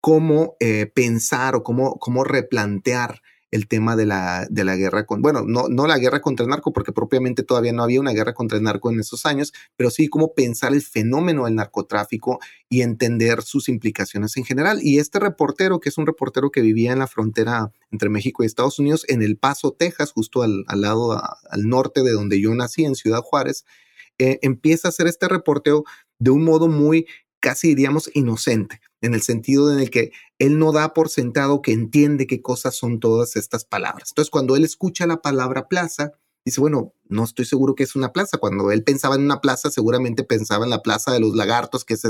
B: cómo pensar o cómo, cómo replantear el tema de la, de la guerra con, bueno, no, no la guerra contra el narco, porque propiamente todavía no había una guerra contra el narco en esos años, pero sí cómo pensar el fenómeno del narcotráfico y entender sus implicaciones en general. Y este reportero, que es un reportero que vivía en la frontera entre México y Estados Unidos, en El Paso, Texas, justo al, al lado, al norte de donde yo nací, en Ciudad Juárez, eh, empieza a hacer este reporteo de un modo muy, casi diríamos, inocente, en el sentido en el que él no da por sentado que entiende qué cosas son todas estas palabras. Entonces, cuando él escucha la palabra plaza, dice, bueno, no estoy seguro que es una plaza. Cuando él pensaba en una plaza, seguramente pensaba en la plaza de los lagartos, que es,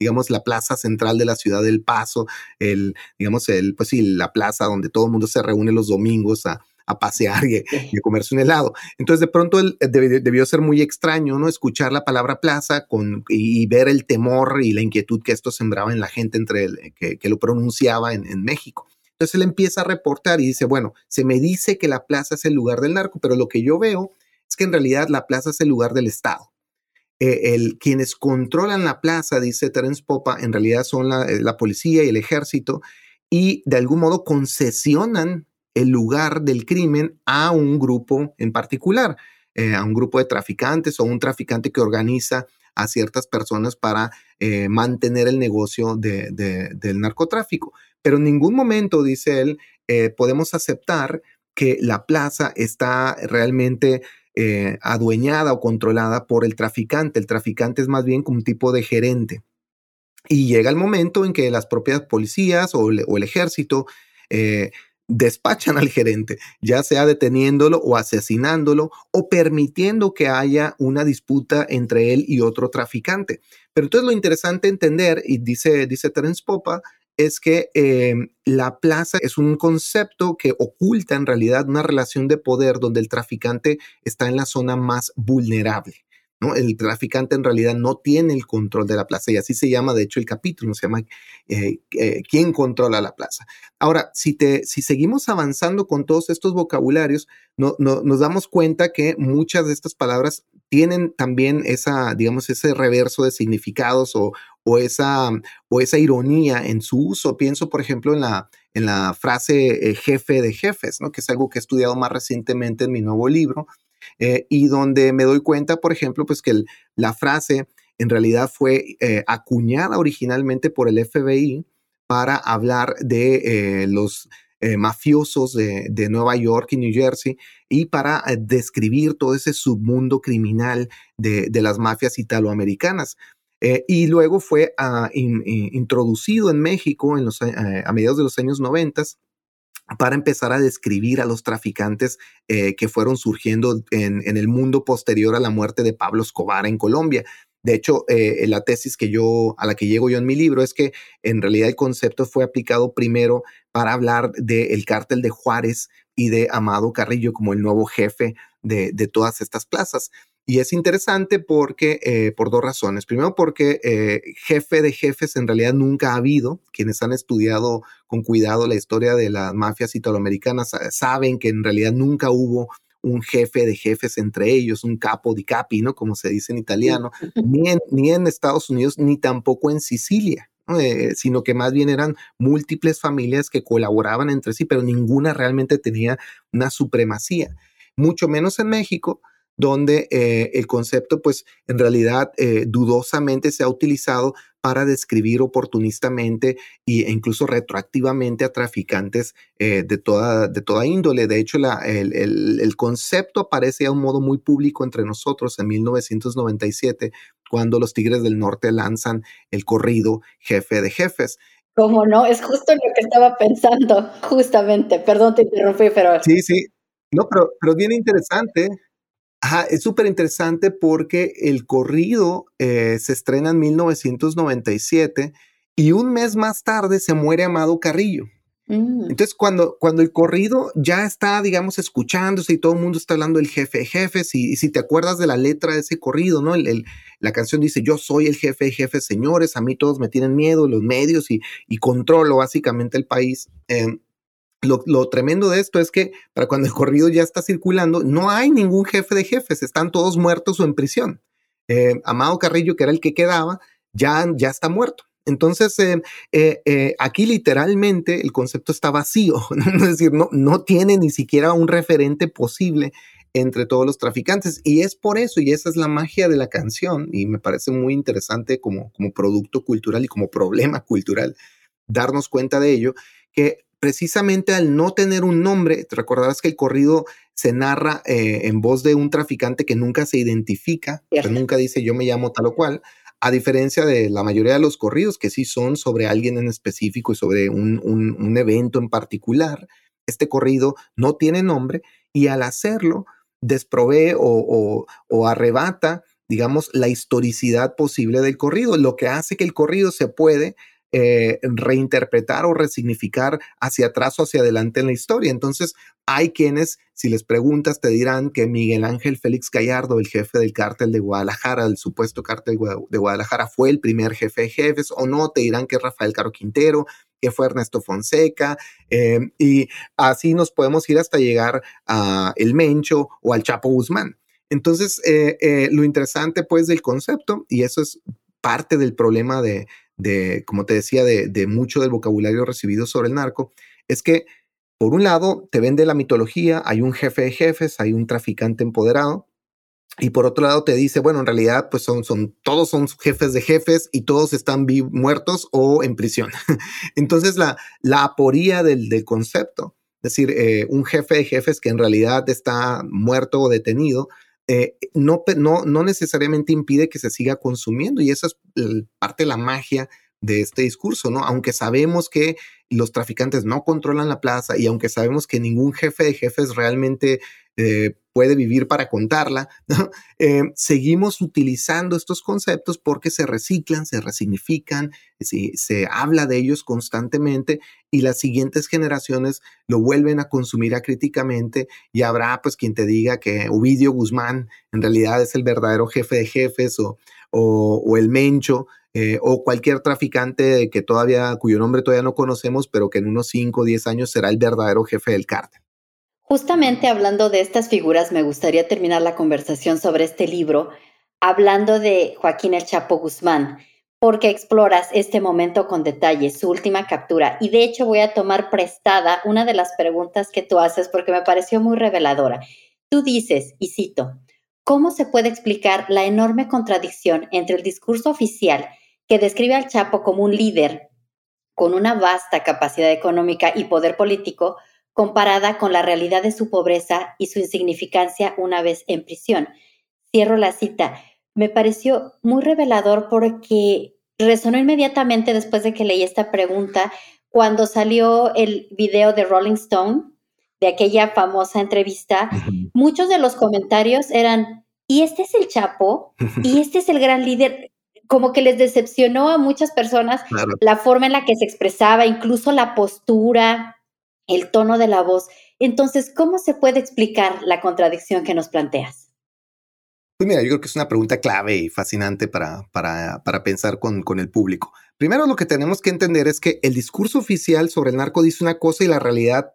B: digamos, la plaza central de la ciudad del Paso, el, digamos, el, pues sí, la plaza donde todo el mundo se reúne los domingos a, a pasear y, a comerse un helado. Entonces, de pronto él, eh, debió, ser muy extraño, ¿no? Escuchar la palabra plaza con, y, ver el temor y la inquietud que esto sembraba en la gente entre el, que, que, lo pronunciaba en, en México. Entonces él empieza a reportar y dice, bueno, se me dice que la plaza es el lugar del narco, pero lo que yo veo es que en realidad la plaza es el lugar del Estado. Eh, el, quienes controlan la plaza, dice Terence Popa, en realidad son la, eh, la policía y el ejército y de algún modo concesionan el lugar del crimen a un grupo en particular, eh, a un grupo de traficantes o un traficante que organiza a ciertas personas para eh, mantener el negocio del narcotráfico. Pero en ningún momento, dice él, eh, podemos aceptar que la plaza está realmente adueñada o controlada por el traficante. El traficante es más bien como un tipo de gerente. Y llega el momento en que las propias policías o, o el ejército despachan al gerente, ya sea deteniéndolo o asesinándolo o permitiendo que haya una disputa entre él y otro traficante. Pero entonces lo interesante entender, y dice, dice Terence Popa, es que em, la plaza es un concepto que oculta en realidad una relación de poder donde el traficante está en la zona más vulnerable. ¿No? El traficante en realidad no tiene el control de la plaza y así se llama, de hecho, el capítulo, se llama eh, eh, ¿Quién controla la plaza? Ahora, si, te, si seguimos avanzando con todos estos vocabularios, no, nos damos cuenta que muchas de estas palabras tienen también esa, digamos, ese reverso de significados o, o, esa, o esa ironía en su uso. Pienso, por ejemplo, en la, en la frase eh, jefe de jefes, ¿no? que es algo que he estudiado más recientemente en mi nuevo libro, eh, y donde me doy cuenta, por ejemplo, pues que la frase en realidad fue eh, acuñada originalmente por el FBI para hablar de los mafiosos de, Nueva York y New Jersey y para describir todo ese submundo criminal de, las mafias italoamericanas. Eh, y luego fue ah, introducido en México en los, eh, a mediados de los años 90 para empezar a describir a los traficantes eh, que fueron surgiendo en, el mundo posterior a la muerte de Pablo Escobar en Colombia. De hecho, la tesis que yo, a la que llego yo en mi libro es que en realidad el concepto fue aplicado primero para hablar del cártel de Juárez y de Amado Carrillo como el nuevo jefe de, de todas estas plazas. Y es interesante porque, eh, por dos razones. Primero, porque eh, jefe de jefes en realidad nunca ha habido. Quienes han estudiado con cuidado la historia de las mafias italoamericanas saben que en realidad nunca hubo un jefe de jefes entre ellos, un capo di capi, ¿no? Como se dice en italiano, ni en, ni en Estados Unidos, ni tampoco en Sicilia. Eh, sino que más bien eran múltiples familias que colaboraban entre sí, pero ninguna realmente tenía una supremacía. Mucho menos en México, donde eh, el concepto, pues en realidad eh, dudosamente se ha utilizado para describir oportunistamente e incluso retroactivamente a traficantes eh, de, toda, de toda índole. De hecho, el, concepto aparece a un modo muy público entre nosotros en 1997, cuando los Tigres del Norte lanzan el corrido Jefe de Jefes.
A: ¿Cómo no? Es justo lo que estaba pensando, justamente. Perdón, te interrumpí, pero...
B: Sí, sí. No, pero, pero bien interesante Ajá, es súper interesante porque el corrido eh, se estrena en 1997 y un mes más tarde se muere Amado Carrillo. Mm. Entonces, cuando, cuando el corrido ya está, digamos, escuchándose y todo el mundo está hablando del jefe de jefes, y, si te acuerdas de la letra de ese corrido, ¿no? El, la canción dice, yo soy el jefe de jefes, señores, a mí todos me tienen miedo, los medios, y, y controlo básicamente el país. Em, lo, tremendo de esto es que para cuando el corrido ya está circulando, no hay ningún jefe de jefes, están todos muertos o en prisión. Eh, Amado Carrillo, que era el que quedaba, ya, ya está muerto. Entonces, eh, eh, aquí literalmente el concepto está vacío, (laughs) es decir, no, no tiene ni siquiera un referente posible entre todos los traficantes. Y es por eso, y esa es la magia de la canción, y me parece muy interesante como, como producto cultural y como problema cultural darnos cuenta de ello, que precisamente al no tener un nombre, te recordarás que el corrido se narra eh, en voz de un traficante que nunca se identifica, que nunca dice yo me llamo tal o cual, a diferencia de la mayoría de los corridos que sí son sobre alguien en específico y sobre un, evento en particular. Este corrido no tiene nombre y al hacerlo desprovee o, o arrebata digamos, la historicidad posible del corrido, lo que hace que el corrido se puede eh, reinterpretar o resignificar hacia atrás o hacia adelante en la historia. Entonces, hay quienes, si les preguntas, te dirán que Miguel Ángel Félix Gallardo, el jefe del cártel de Guadalajara, el supuesto cártel de Guadalajara, fue el primer jefe de jefes, o no, te dirán que Rafael Caro Quintero, que fue Ernesto Fonseca, eh, y así nos podemos ir hasta llegar a El Mencho o al Chapo Guzmán. Entonces, eh, lo interesante pues del concepto, y eso es parte del problema de, de, como te decía, de, mucho del vocabulario recibido sobre el narco, es que, por un lado, te vende la mitología, hay un jefe de jefes, hay un traficante empoderado, y por otro llado te dice, bueno, en realidad, pues son, son todos son jefes de jefes y todos están muertos o en prisión. (laughs) Entonces, la, la aporía del, del concepto, es decir, eh, un jefe de jefes que en realidad está muerto o detenido, eh, no, no, no necesariamente impide que se siga consumiendo y esa es parte de la magia de este discurso, ¿no? Aunque sabemos que los traficantes no controlan la plaza y aunque sabemos que ningún jefe de jefes realmente eh, puede vivir para contarla, (laughs) eh, seguimos utilizando estos conceptos porque se reciclan, se resignifican, se, se habla de ellos constantemente y las siguientes generaciones lo vuelven a consumir acríticamente y habrá pues quien te diga que Ovidio Guzmán en realidad es el verdadero jefe de jefes o, o, el Mencho, eh, o cualquier traficante que todavía, cuyo nombre todavía no conocemos, pero que en unos 5 o 10 años será el verdadero jefe del cártel.
A: Justamente hablando de estas figuras, me gustaría terminar la conversación sobre este libro hablando de Joaquín El Chapo Guzmán, porque exploras este momento con detalle, su última captura. Y de hecho voy a tomar prestada una de las preguntas que tú haces porque me pareció muy reveladora. Tú dices, y cito, ¿cómo se puede explicar la enorme contradicción entre el discurso oficial que describe al Chapo como un líder con una vasta capacidad económica y poder político, comparada con la realidad de su pobreza y su insignificancia una vez en prisión. Cierro la cita. Me pareció muy revelador porque resonó inmediatamente después de que leí esta pregunta cuando salió el video de Rolling Stone, de aquella famosa entrevista, muchos de los comentarios eran, y este es el Chapo, (laughs) y este es el gran líder, como que les decepcionó a muchas personas la forma en la que se expresaba, incluso la postura, el tono de la voz. Entonces, ¿cómo se puede explicar la contradicción que nos planteas?
B: Pues mira, yo creo que es una pregunta clave y fascinante para, para, para pensar con, con, el público. Primero, lo que tenemos que entender es que el discurso oficial sobre el narco dice una cosa y la realidad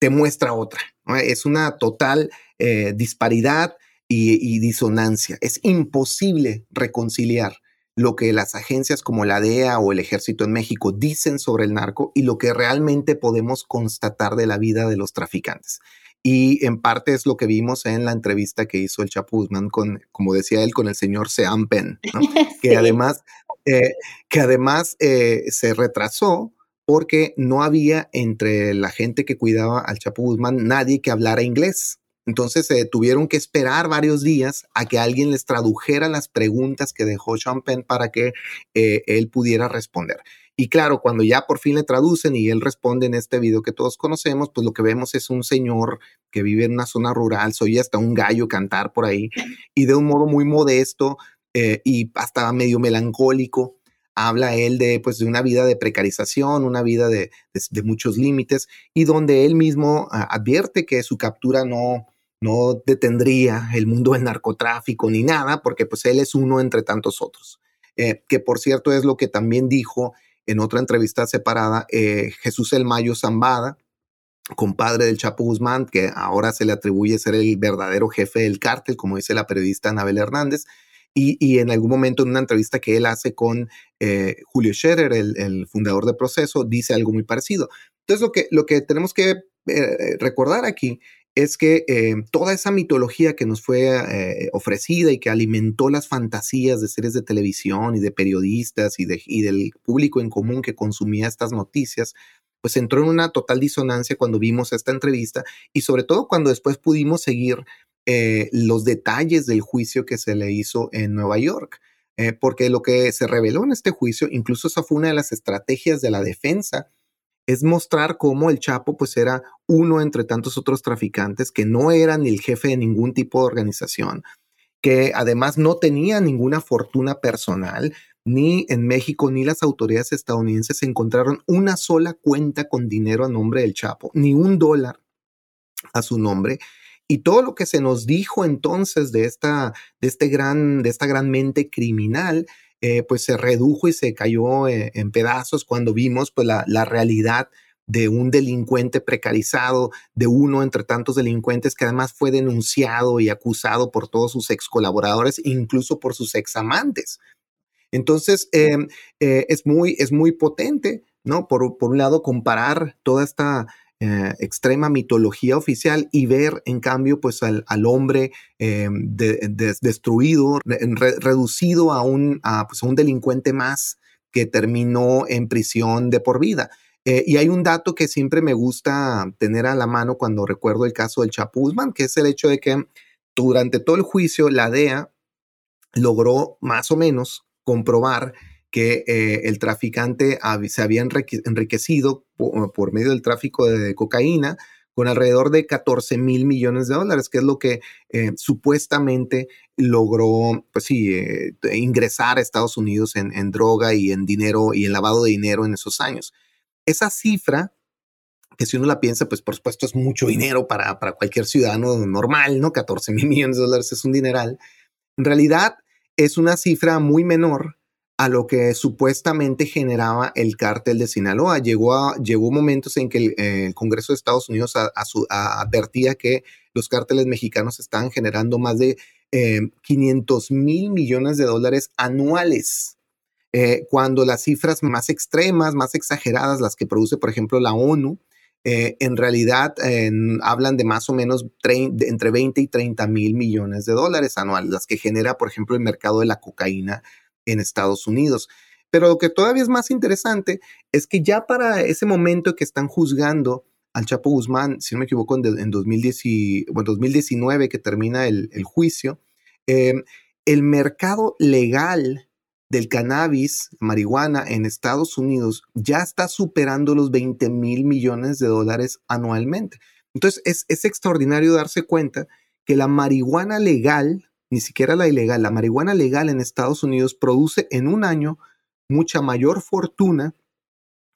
B: te muestra otra. Es una total eh, disparidad y, y disonancia. Es imposible reconciliar lo que las agencias como la DEA o el ejército en México dicen sobre el narco y lo que realmente podemos constatar de la vida de los traficantes. Y en parte es lo que vimos en la entrevista que hizo el Chapo Guzmán con, como decía él, con el señor Sean Penn, (laughs) que además, eh, que además eh, se retrasó porque no había entre la gente que cuidaba al Chapo Guzmán nadie que hablara inglés. Entonces se tuvieron que esperar varios días a que alguien les tradujera las preguntas que dejó Sean para que eh, él pudiera responder. Y claro, cuando ya por fin le traducen y él responde en este video que todos conocemos, pues lo que vemos es un señor que vive en una zona rural, soy hasta un gallo cantar por ahí, y de un modo muy modesto eh, y hasta medio melancólico, habla él de, pues, de una vida de precarización, una vida de, muchos límites, y donde él mismo ah, advierte que su captura no, no detendría el mundo del narcotráfico ni nada, porque pues él es uno entre tantos otros. Eh, que por cierto es lo que también dijo en otra entrevista separada eh, Jesús El Mayo Zambada, compadre del Chapo Guzmán, que ahora se le atribuye ser el verdadero jefe del cártel, como dice la periodista Anabel Hernández, y, en algún momento en una entrevista que él hace con eh, Julio Scherer, el, fundador de Proceso, dice algo muy parecido. Entonces lo que, lo que tenemos que recordar aquí es que eh, toda esa mitología que nos fue eh, ofrecida y que alimentó las fantasías de series de televisión y de periodistas y, de, del público en común que consumía estas noticias, pues entró en una total disonancia cuando vimos esta entrevista y sobre todo cuando después pudimos seguir eh, los detalles del juicio que se le hizo en Nueva York. porque lo que se reveló en este juicio, incluso esa fue una de las estrategias de la defensa, es mostrar cómo el Chapo pues era uno entre tantos otros traficantes que no era ni el jefe de ningún tipo de organización, que además no tenía ninguna fortuna personal, ni en México ni las autoridades estadounidenses encontraron una sola cuenta con dinero a nombre del Chapo, ni un dólar a su nombre. Y todo lo que se nos dijo entonces de esta, de este gran, de esta gran mente criminal eh, pues se redujo y se cayó eh, en pedazos cuando vimos pues la, la, realidad de un delincuente precarizado, de uno entre tantos delincuentes que además fue denunciado y acusado por todos sus ex colaboradores, incluso por sus ex amantes. Entonces, em, eh, es, muy, es muy potente, ¿no? Por, por un lado, comparar toda esta eh, extrema mitología oficial y ver en cambio pues al, hombre eh, destruido, reducido a un, pues, a, un delincuente más que terminó en prisión de por vida. Eh, y hay un dato que siempre me gusta tener a la mano cuando recuerdo el caso del Chapuzman, que es el hecho de que durante todo el juicio la DEA logró más o menos comprobar que eh, el traficante se había enriquecido por, medio del tráfico de cocaína con alrededor de 14 mil millones de dólares, que es lo que eh, supuestamente logró, pues sí, eh, ingresar a Estados Unidos en, en, droga y en dinero y en lavado de dinero en esos años. Esa cifra, que si uno la piensa, pues por supuesto es mucho dinero para, para cualquier ciudadano normal, ¿no? 14 mil millones de dólares es un dineral. En realidad es una cifra muy menor a lo que supuestamente generaba el cártel de Sinaloa. Llegó, a, llegó momentos en que el, eh, Congreso de Estados Unidos advertía que los cárteles mexicanos estaban generando más de 500 eh, mil millones de dólares anuales. Eh, cuando las cifras más extremas, más exageradas, las que produce, por ejemplo, la ONU, en realidad hablan de más o menos entre 20 y 30 mil millones de dólares anuales, las que genera, por ejemplo, el mercado de la cocaína en Estados Unidos. Pero lo que todavía es más interesante es que ya para ese momento que están juzgando al Chapo Guzmán, si no me equivoco, en, 2019 que termina el, juicio, em, el mercado legal del cannabis, marihuana en Estados Unidos ya está superando los 20 mil millones de dólares anualmente. Entonces es, es extraordinario darse cuenta que la marihuana legal ni siquiera la ilegal, la marihuana legal en Estados Unidos produce en un año mucha mayor fortuna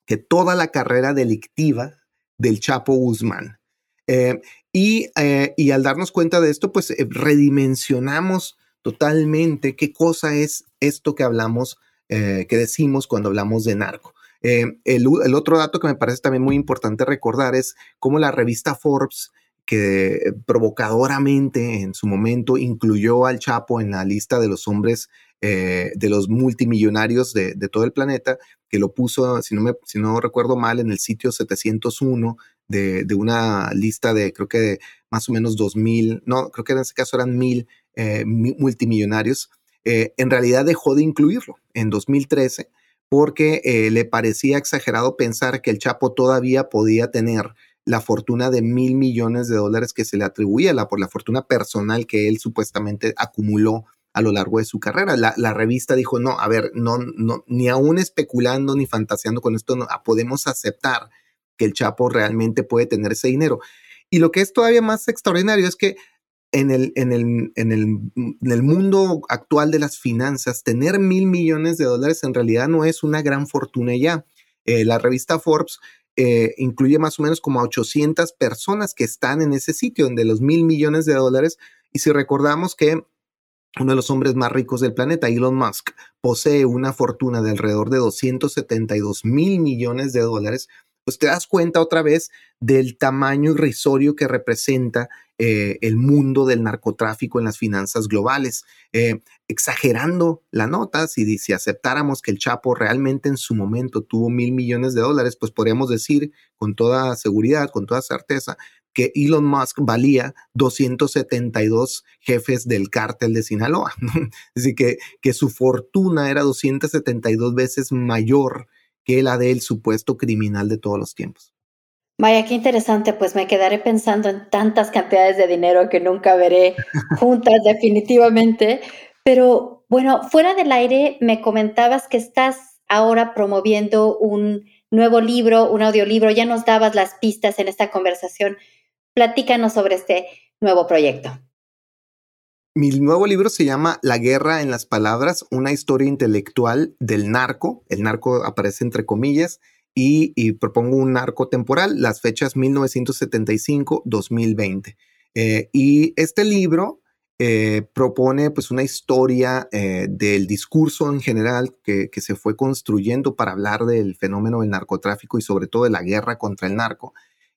B: que toda la carrera delictiva del Chapo Guzmán. Eh, eh, y, al darnos cuenta de esto, pues eh, redimensionamos totalmente qué cosa es esto que hablamos, que decimos cuando hablamos de narco. el, el, otro dato que me parece también muy importante recordar es cómo la revista Forbes que provocadoramente en su momento incluyó al Chapo en la lista de los hombres, eh, de los multimillonarios de, todo el planeta, que lo puso, si no, me, si no recuerdo mal, en el sitio 701 de, de una lista de creo que más o menos 2.000, no, creo que en ese caso eran 1.000 eh, multimillonarios, eh, en realidad dejó de incluirlo en 2013 porque le parecía exagerado pensar que el Chapo todavía podía tener la fortuna de mil millones de dólares que se le atribuía la, por la fortuna personal que él supuestamente acumuló a lo largo de su carrera. La, revista dijo, no, a ver, no, no, ni aún especulando ni fantaseando con esto, no, ah, podemos aceptar que el Chapo realmente puede tener ese dinero. Y lo que es todavía más extraordinario es que en el, en el, en el, en el mundo actual de las finanzas, tener mil millones de dólares en realidad no es una gran fortuna ya. Eh, la revista Forbes eh, incluye más o menos como a 800 personas que están en ese sitio, donde los mil millones de dólares. Y si recordamos que uno de los hombres más ricos del planeta, Elon Musk, posee una fortuna de alrededor de 272 mil millones de dólares, pues te das cuenta otra vez del tamaño irrisorio que representa eh, el mundo del narcotráfico en las finanzas globales. Eh, exagerando la nota, si, si aceptáramos que el Chapo realmente en su momento tuvo mil millones de dólares, pues podríamos decir con toda seguridad, con toda certeza, que Elon Musk valía 272 jefes del cártel de Sinaloa. Decir, (laughs) que, que su fortuna era 272 veces mayor que la del supuesto criminal de todos los tiempos.
A: Vaya, qué interesante, pues me quedaré pensando en tantas cantidades de dinero que nunca veré (laughs) juntas definitivamente. Pero bueno, fuera del aire me comentabas que estás ahora promoviendo un nuevo libro, un audiolibro, ya nos dabas las pistas en esta conversación. Platícanos sobre este nuevo proyecto.
B: Mi nuevo libro se llama La guerra en las palabras, una historia intelectual del narco. El narco aparece entre comillas y, propongo un narco temporal, las fechas 1975-2020. Eh, y este libro eh, propone pues una historia eh, del discurso en general que, se fue construyendo para hablar del fenómeno del narcotráfico y sobre todo de la guerra contra el narco.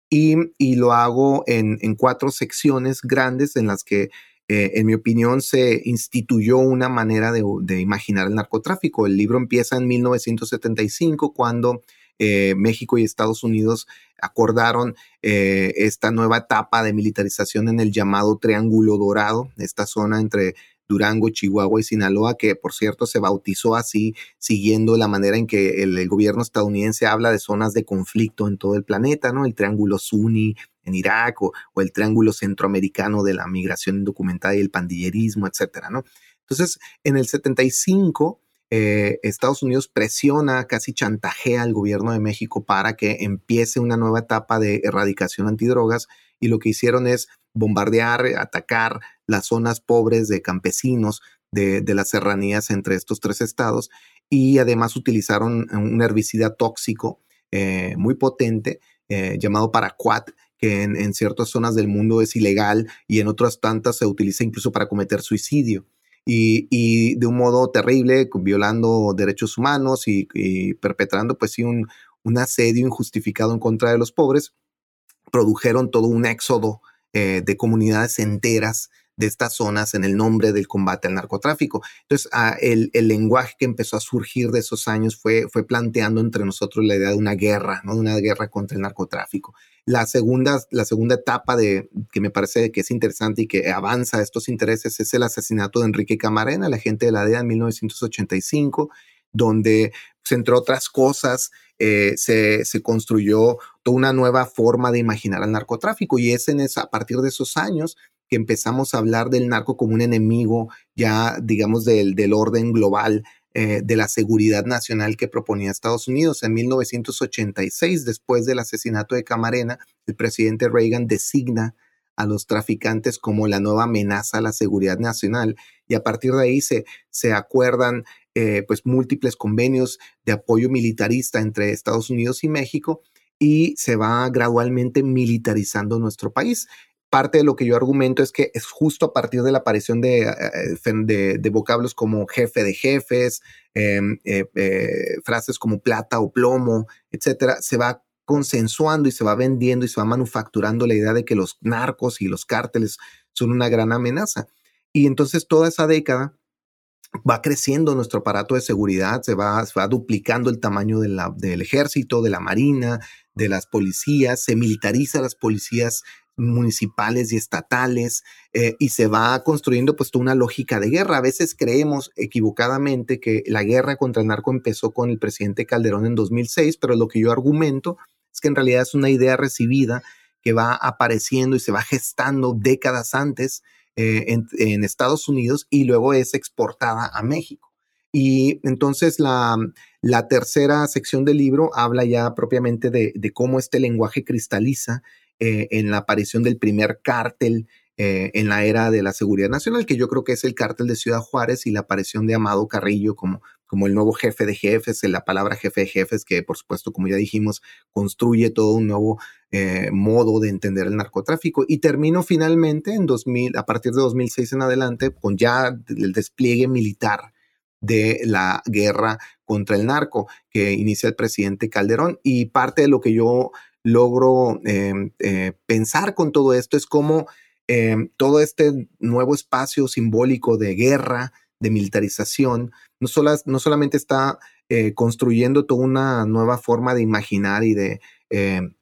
B: Y, lo hago en, en, cuatro secciones grandes en las que eh, en mi opinión, se instituyó una manera de, imaginar el narcotráfico. El libro empieza en 1975, cuando eh, México y Estados Unidos acordaron eh, esta nueva etapa de militarización en el llamado Triángulo Dorado, esta zona entre Durango, Chihuahua y Sinaloa, que por cierto se bautizó así, siguiendo la manera en que el, gobierno estadounidense habla de zonas de conflicto en todo el planeta, ¿no? El Triángulo Sunni en Irak o, el Triángulo Centroamericano de la migración indocumentada y el pandillerismo, etcétera, ¿no? Entonces, en el 75 eh, Estados Unidos presiona, casi chantajea al gobierno de México para que empiece una nueva etapa de erradicación antidrogas y lo que hicieron es bombardear, atacar las zonas pobres de campesinos de, las serranías entre estos tres estados y además utilizaron un herbicida tóxico eh, muy potente eh, llamado paraquat, que en, ciertas zonas del mundo es ilegal y en otras tantas se utiliza incluso para cometer suicidio. Y, de un modo terrible, violando derechos humanos y, perpetrando pues sí un, un, asedio injustificado en contra de los pobres, produjeron todo un éxodo eh, de comunidades enteras de estas zonas en el nombre del combate al narcotráfico. Entonces, ah, el, lenguaje que empezó a surgir de esos años fue, fue planteando entre nosotros la idea de una guerra, ¿no? de una guerra contra el narcotráfico. La segunda, la segunda etapa de, que me parece que es interesante y que avanza estos intereses es el asesinato de Enrique Camarena, la agente de la DEA en 1985, donde, pues, entre otras cosas, eh, se, se, construyó toda una nueva forma de imaginar al narcotráfico y es en esa, a partir de esos años que empezamos a hablar del narco como un enemigo ya, digamos, del, del orden global eh, de la seguridad nacional que proponía Estados Unidos. En 1986, después del asesinato de Camarena, el presidente Reagan designa a los traficantes como la nueva amenaza a la seguridad nacional y a partir de ahí se, se acuerdan eh, pues múltiples convenios de apoyo militarista entre Estados Unidos y México y se va gradualmente militarizando nuestro país parte de lo que yo argumento es que es justo a partir de la aparición de, eh, de, vocablos como jefe de jefes, em, eh, eh, frases como plata o plomo, etcétera, se va consensuando y se va vendiendo y se va manufacturando la idea de que los narcos y los cárteles son una gran amenaza. Y entonces toda esa década va creciendo nuestro aparato de seguridad, se va, va duplicando el tamaño del ejército, de la marina, de las policías, se militariza las policías municipales y estatales eh, y se va construyendo pues una lógica de guerra. A veces creemos equivocadamente que la guerra contra el narco empezó con el presidente Calderón en 2006, pero lo que yo argumento es que en realidad es una idea recibida que va apareciendo y se va gestando décadas antes eh, en, Estados Unidos y luego es exportada a México. Y entonces la, la tercera sección del libro habla ya propiamente de, de, cómo este lenguaje cristaliza eh, en la aparición del primer cártel eh, en la era de la seguridad nacional, que yo creo que es el cártel de Ciudad Juárez y la aparición de Amado Carrillo como, como el nuevo jefe de jefes, la palabra jefe de jefes, que por supuesto, como ya dijimos, construye todo un nuevo eh, modo de entender el narcotráfico. Y termino finalmente en 2000, a partir de 2006 en adelante, con ya el despliegue militar de la guerra contra el narco que inicia el presidente Calderón. Y parte de lo que yo logro em, eh, pensar con todo esto es cómo em, todo este nuevo espacio simbólico de guerra, de militarización, no, no solamente está eh, construyendo toda una nueva forma de imaginar y de, em,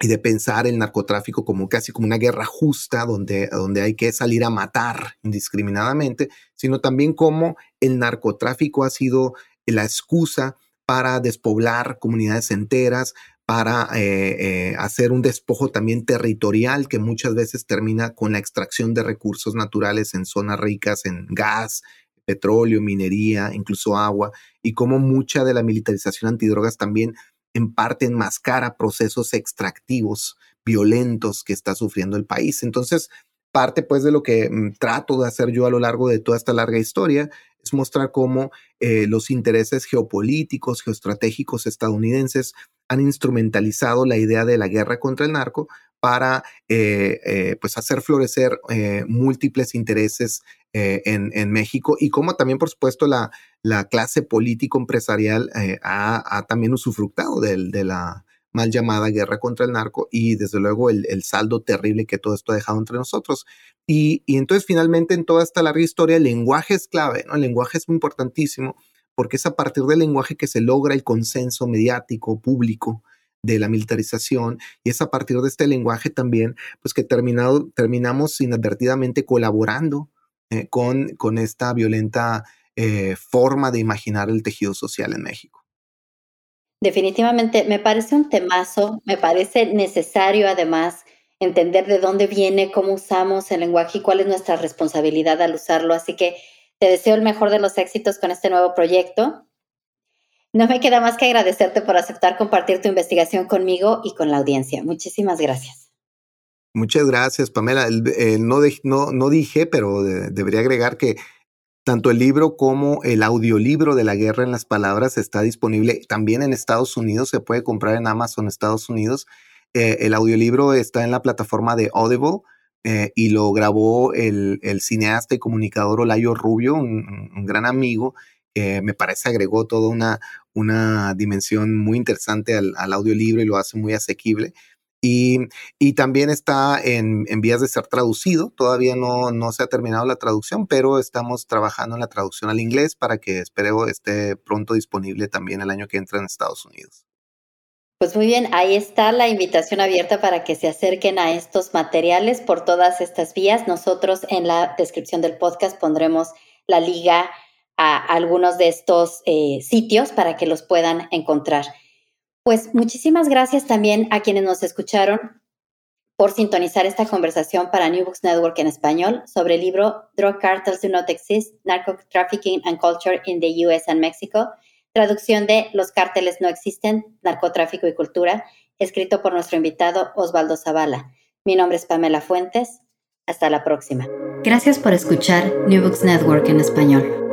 B: y de pensar el narcotráfico como casi como una guerra justa donde, donde hay que salir a matar indiscriminadamente, sino también como el narcotráfico ha sido la excusa para despoblar comunidades enteras, para eh, eh, hacer un despojo también territorial que muchas veces termina con la extracción de recursos naturales en zonas ricas en gas, petróleo, minería, incluso agua, y como mucha de la militarización antidrogas también en parte enmascara procesos extractivos violentos que está sufriendo el país. Entonces, parte pues de lo que mm, trato de hacer yo a lo largo de toda esta larga historia es mostrar cómo eh, los intereses geopolíticos, geoestratégicos estadounidenses han instrumentalizado la idea de la guerra contra el narco para eh, eh, pues hacer florecer múltiples intereses en, México y cómo también, por supuesto, la, la clase político-empresarial ha, también usufructado de la mal llamada guerra contra el narco y desde luego el, saldo terrible que todo esto ha dejado entre nosotros. Y, entonces finalmente en toda esta larga historia el lenguaje es clave, ¿no? El lenguaje es muy importantísimo porque es a partir del lenguaje que se logra el consenso mediático, público de la militarización y es a partir de este lenguaje también pues que terminado, terminamos inadvertidamente colaborando eh, con, con esta violenta eh, forma de imaginar el tejido social en México.
A: Definitivamente, me parece un temazo, me parece necesario además entender de dónde viene, cómo usamos el lenguaje y cuál es nuestra responsabilidad al usarlo. Así que Te deseo el mejor de los éxitos con este nuevo proyecto. No me queda más que agradecerte por aceptar compartir tu investigación conmigo y con la audiencia. Muchísimas gracias.
B: Muchas gracias, Pamela. no, no, dije, pero debería agregar que tanto el libro como el audiolibro de la guerra en las palabras está disponible también en Estados Unidos, se puede comprar en Amazon Estados Unidos. Eh, el audiolibro está en la plataforma de Audible eh, y lo grabó el, cineasta y comunicador Olayo Rubio, un, gran amigo. me parece agregó toda una, una dimensión muy interesante al, audiolibro y lo hace muy asequible. Y, también está en, vías de ser traducido. Todavía no, no se ha terminado la traducción, pero estamos trabajando en la traducción al inglés para que espero esté pronto disponible también el año que entra en Estados Unidos.
A: Pues muy bien, ahí está la invitación abierta para que se acerquen a estos materiales por todas estas vías. Nosotros en la descripción del podcast pondremos la liga a algunos de estos eh, sitios para que los puedan encontrar. Pues muchísimas gracias también a quienes nos escucharon por sintonizar esta conversación para New Books Network en español sobre el libro Drug Cartels Do Not Exist, Narco Trafficking and Culture in the US and Mexico Traducción de Los cárteles no existen, narcotráfico y cultura, escrito por nuestro invitado Osvaldo Zavala. Mi nombre es Pamela Fuentes. Hasta la próxima.
C: Gracias por escuchar New Books Network en español.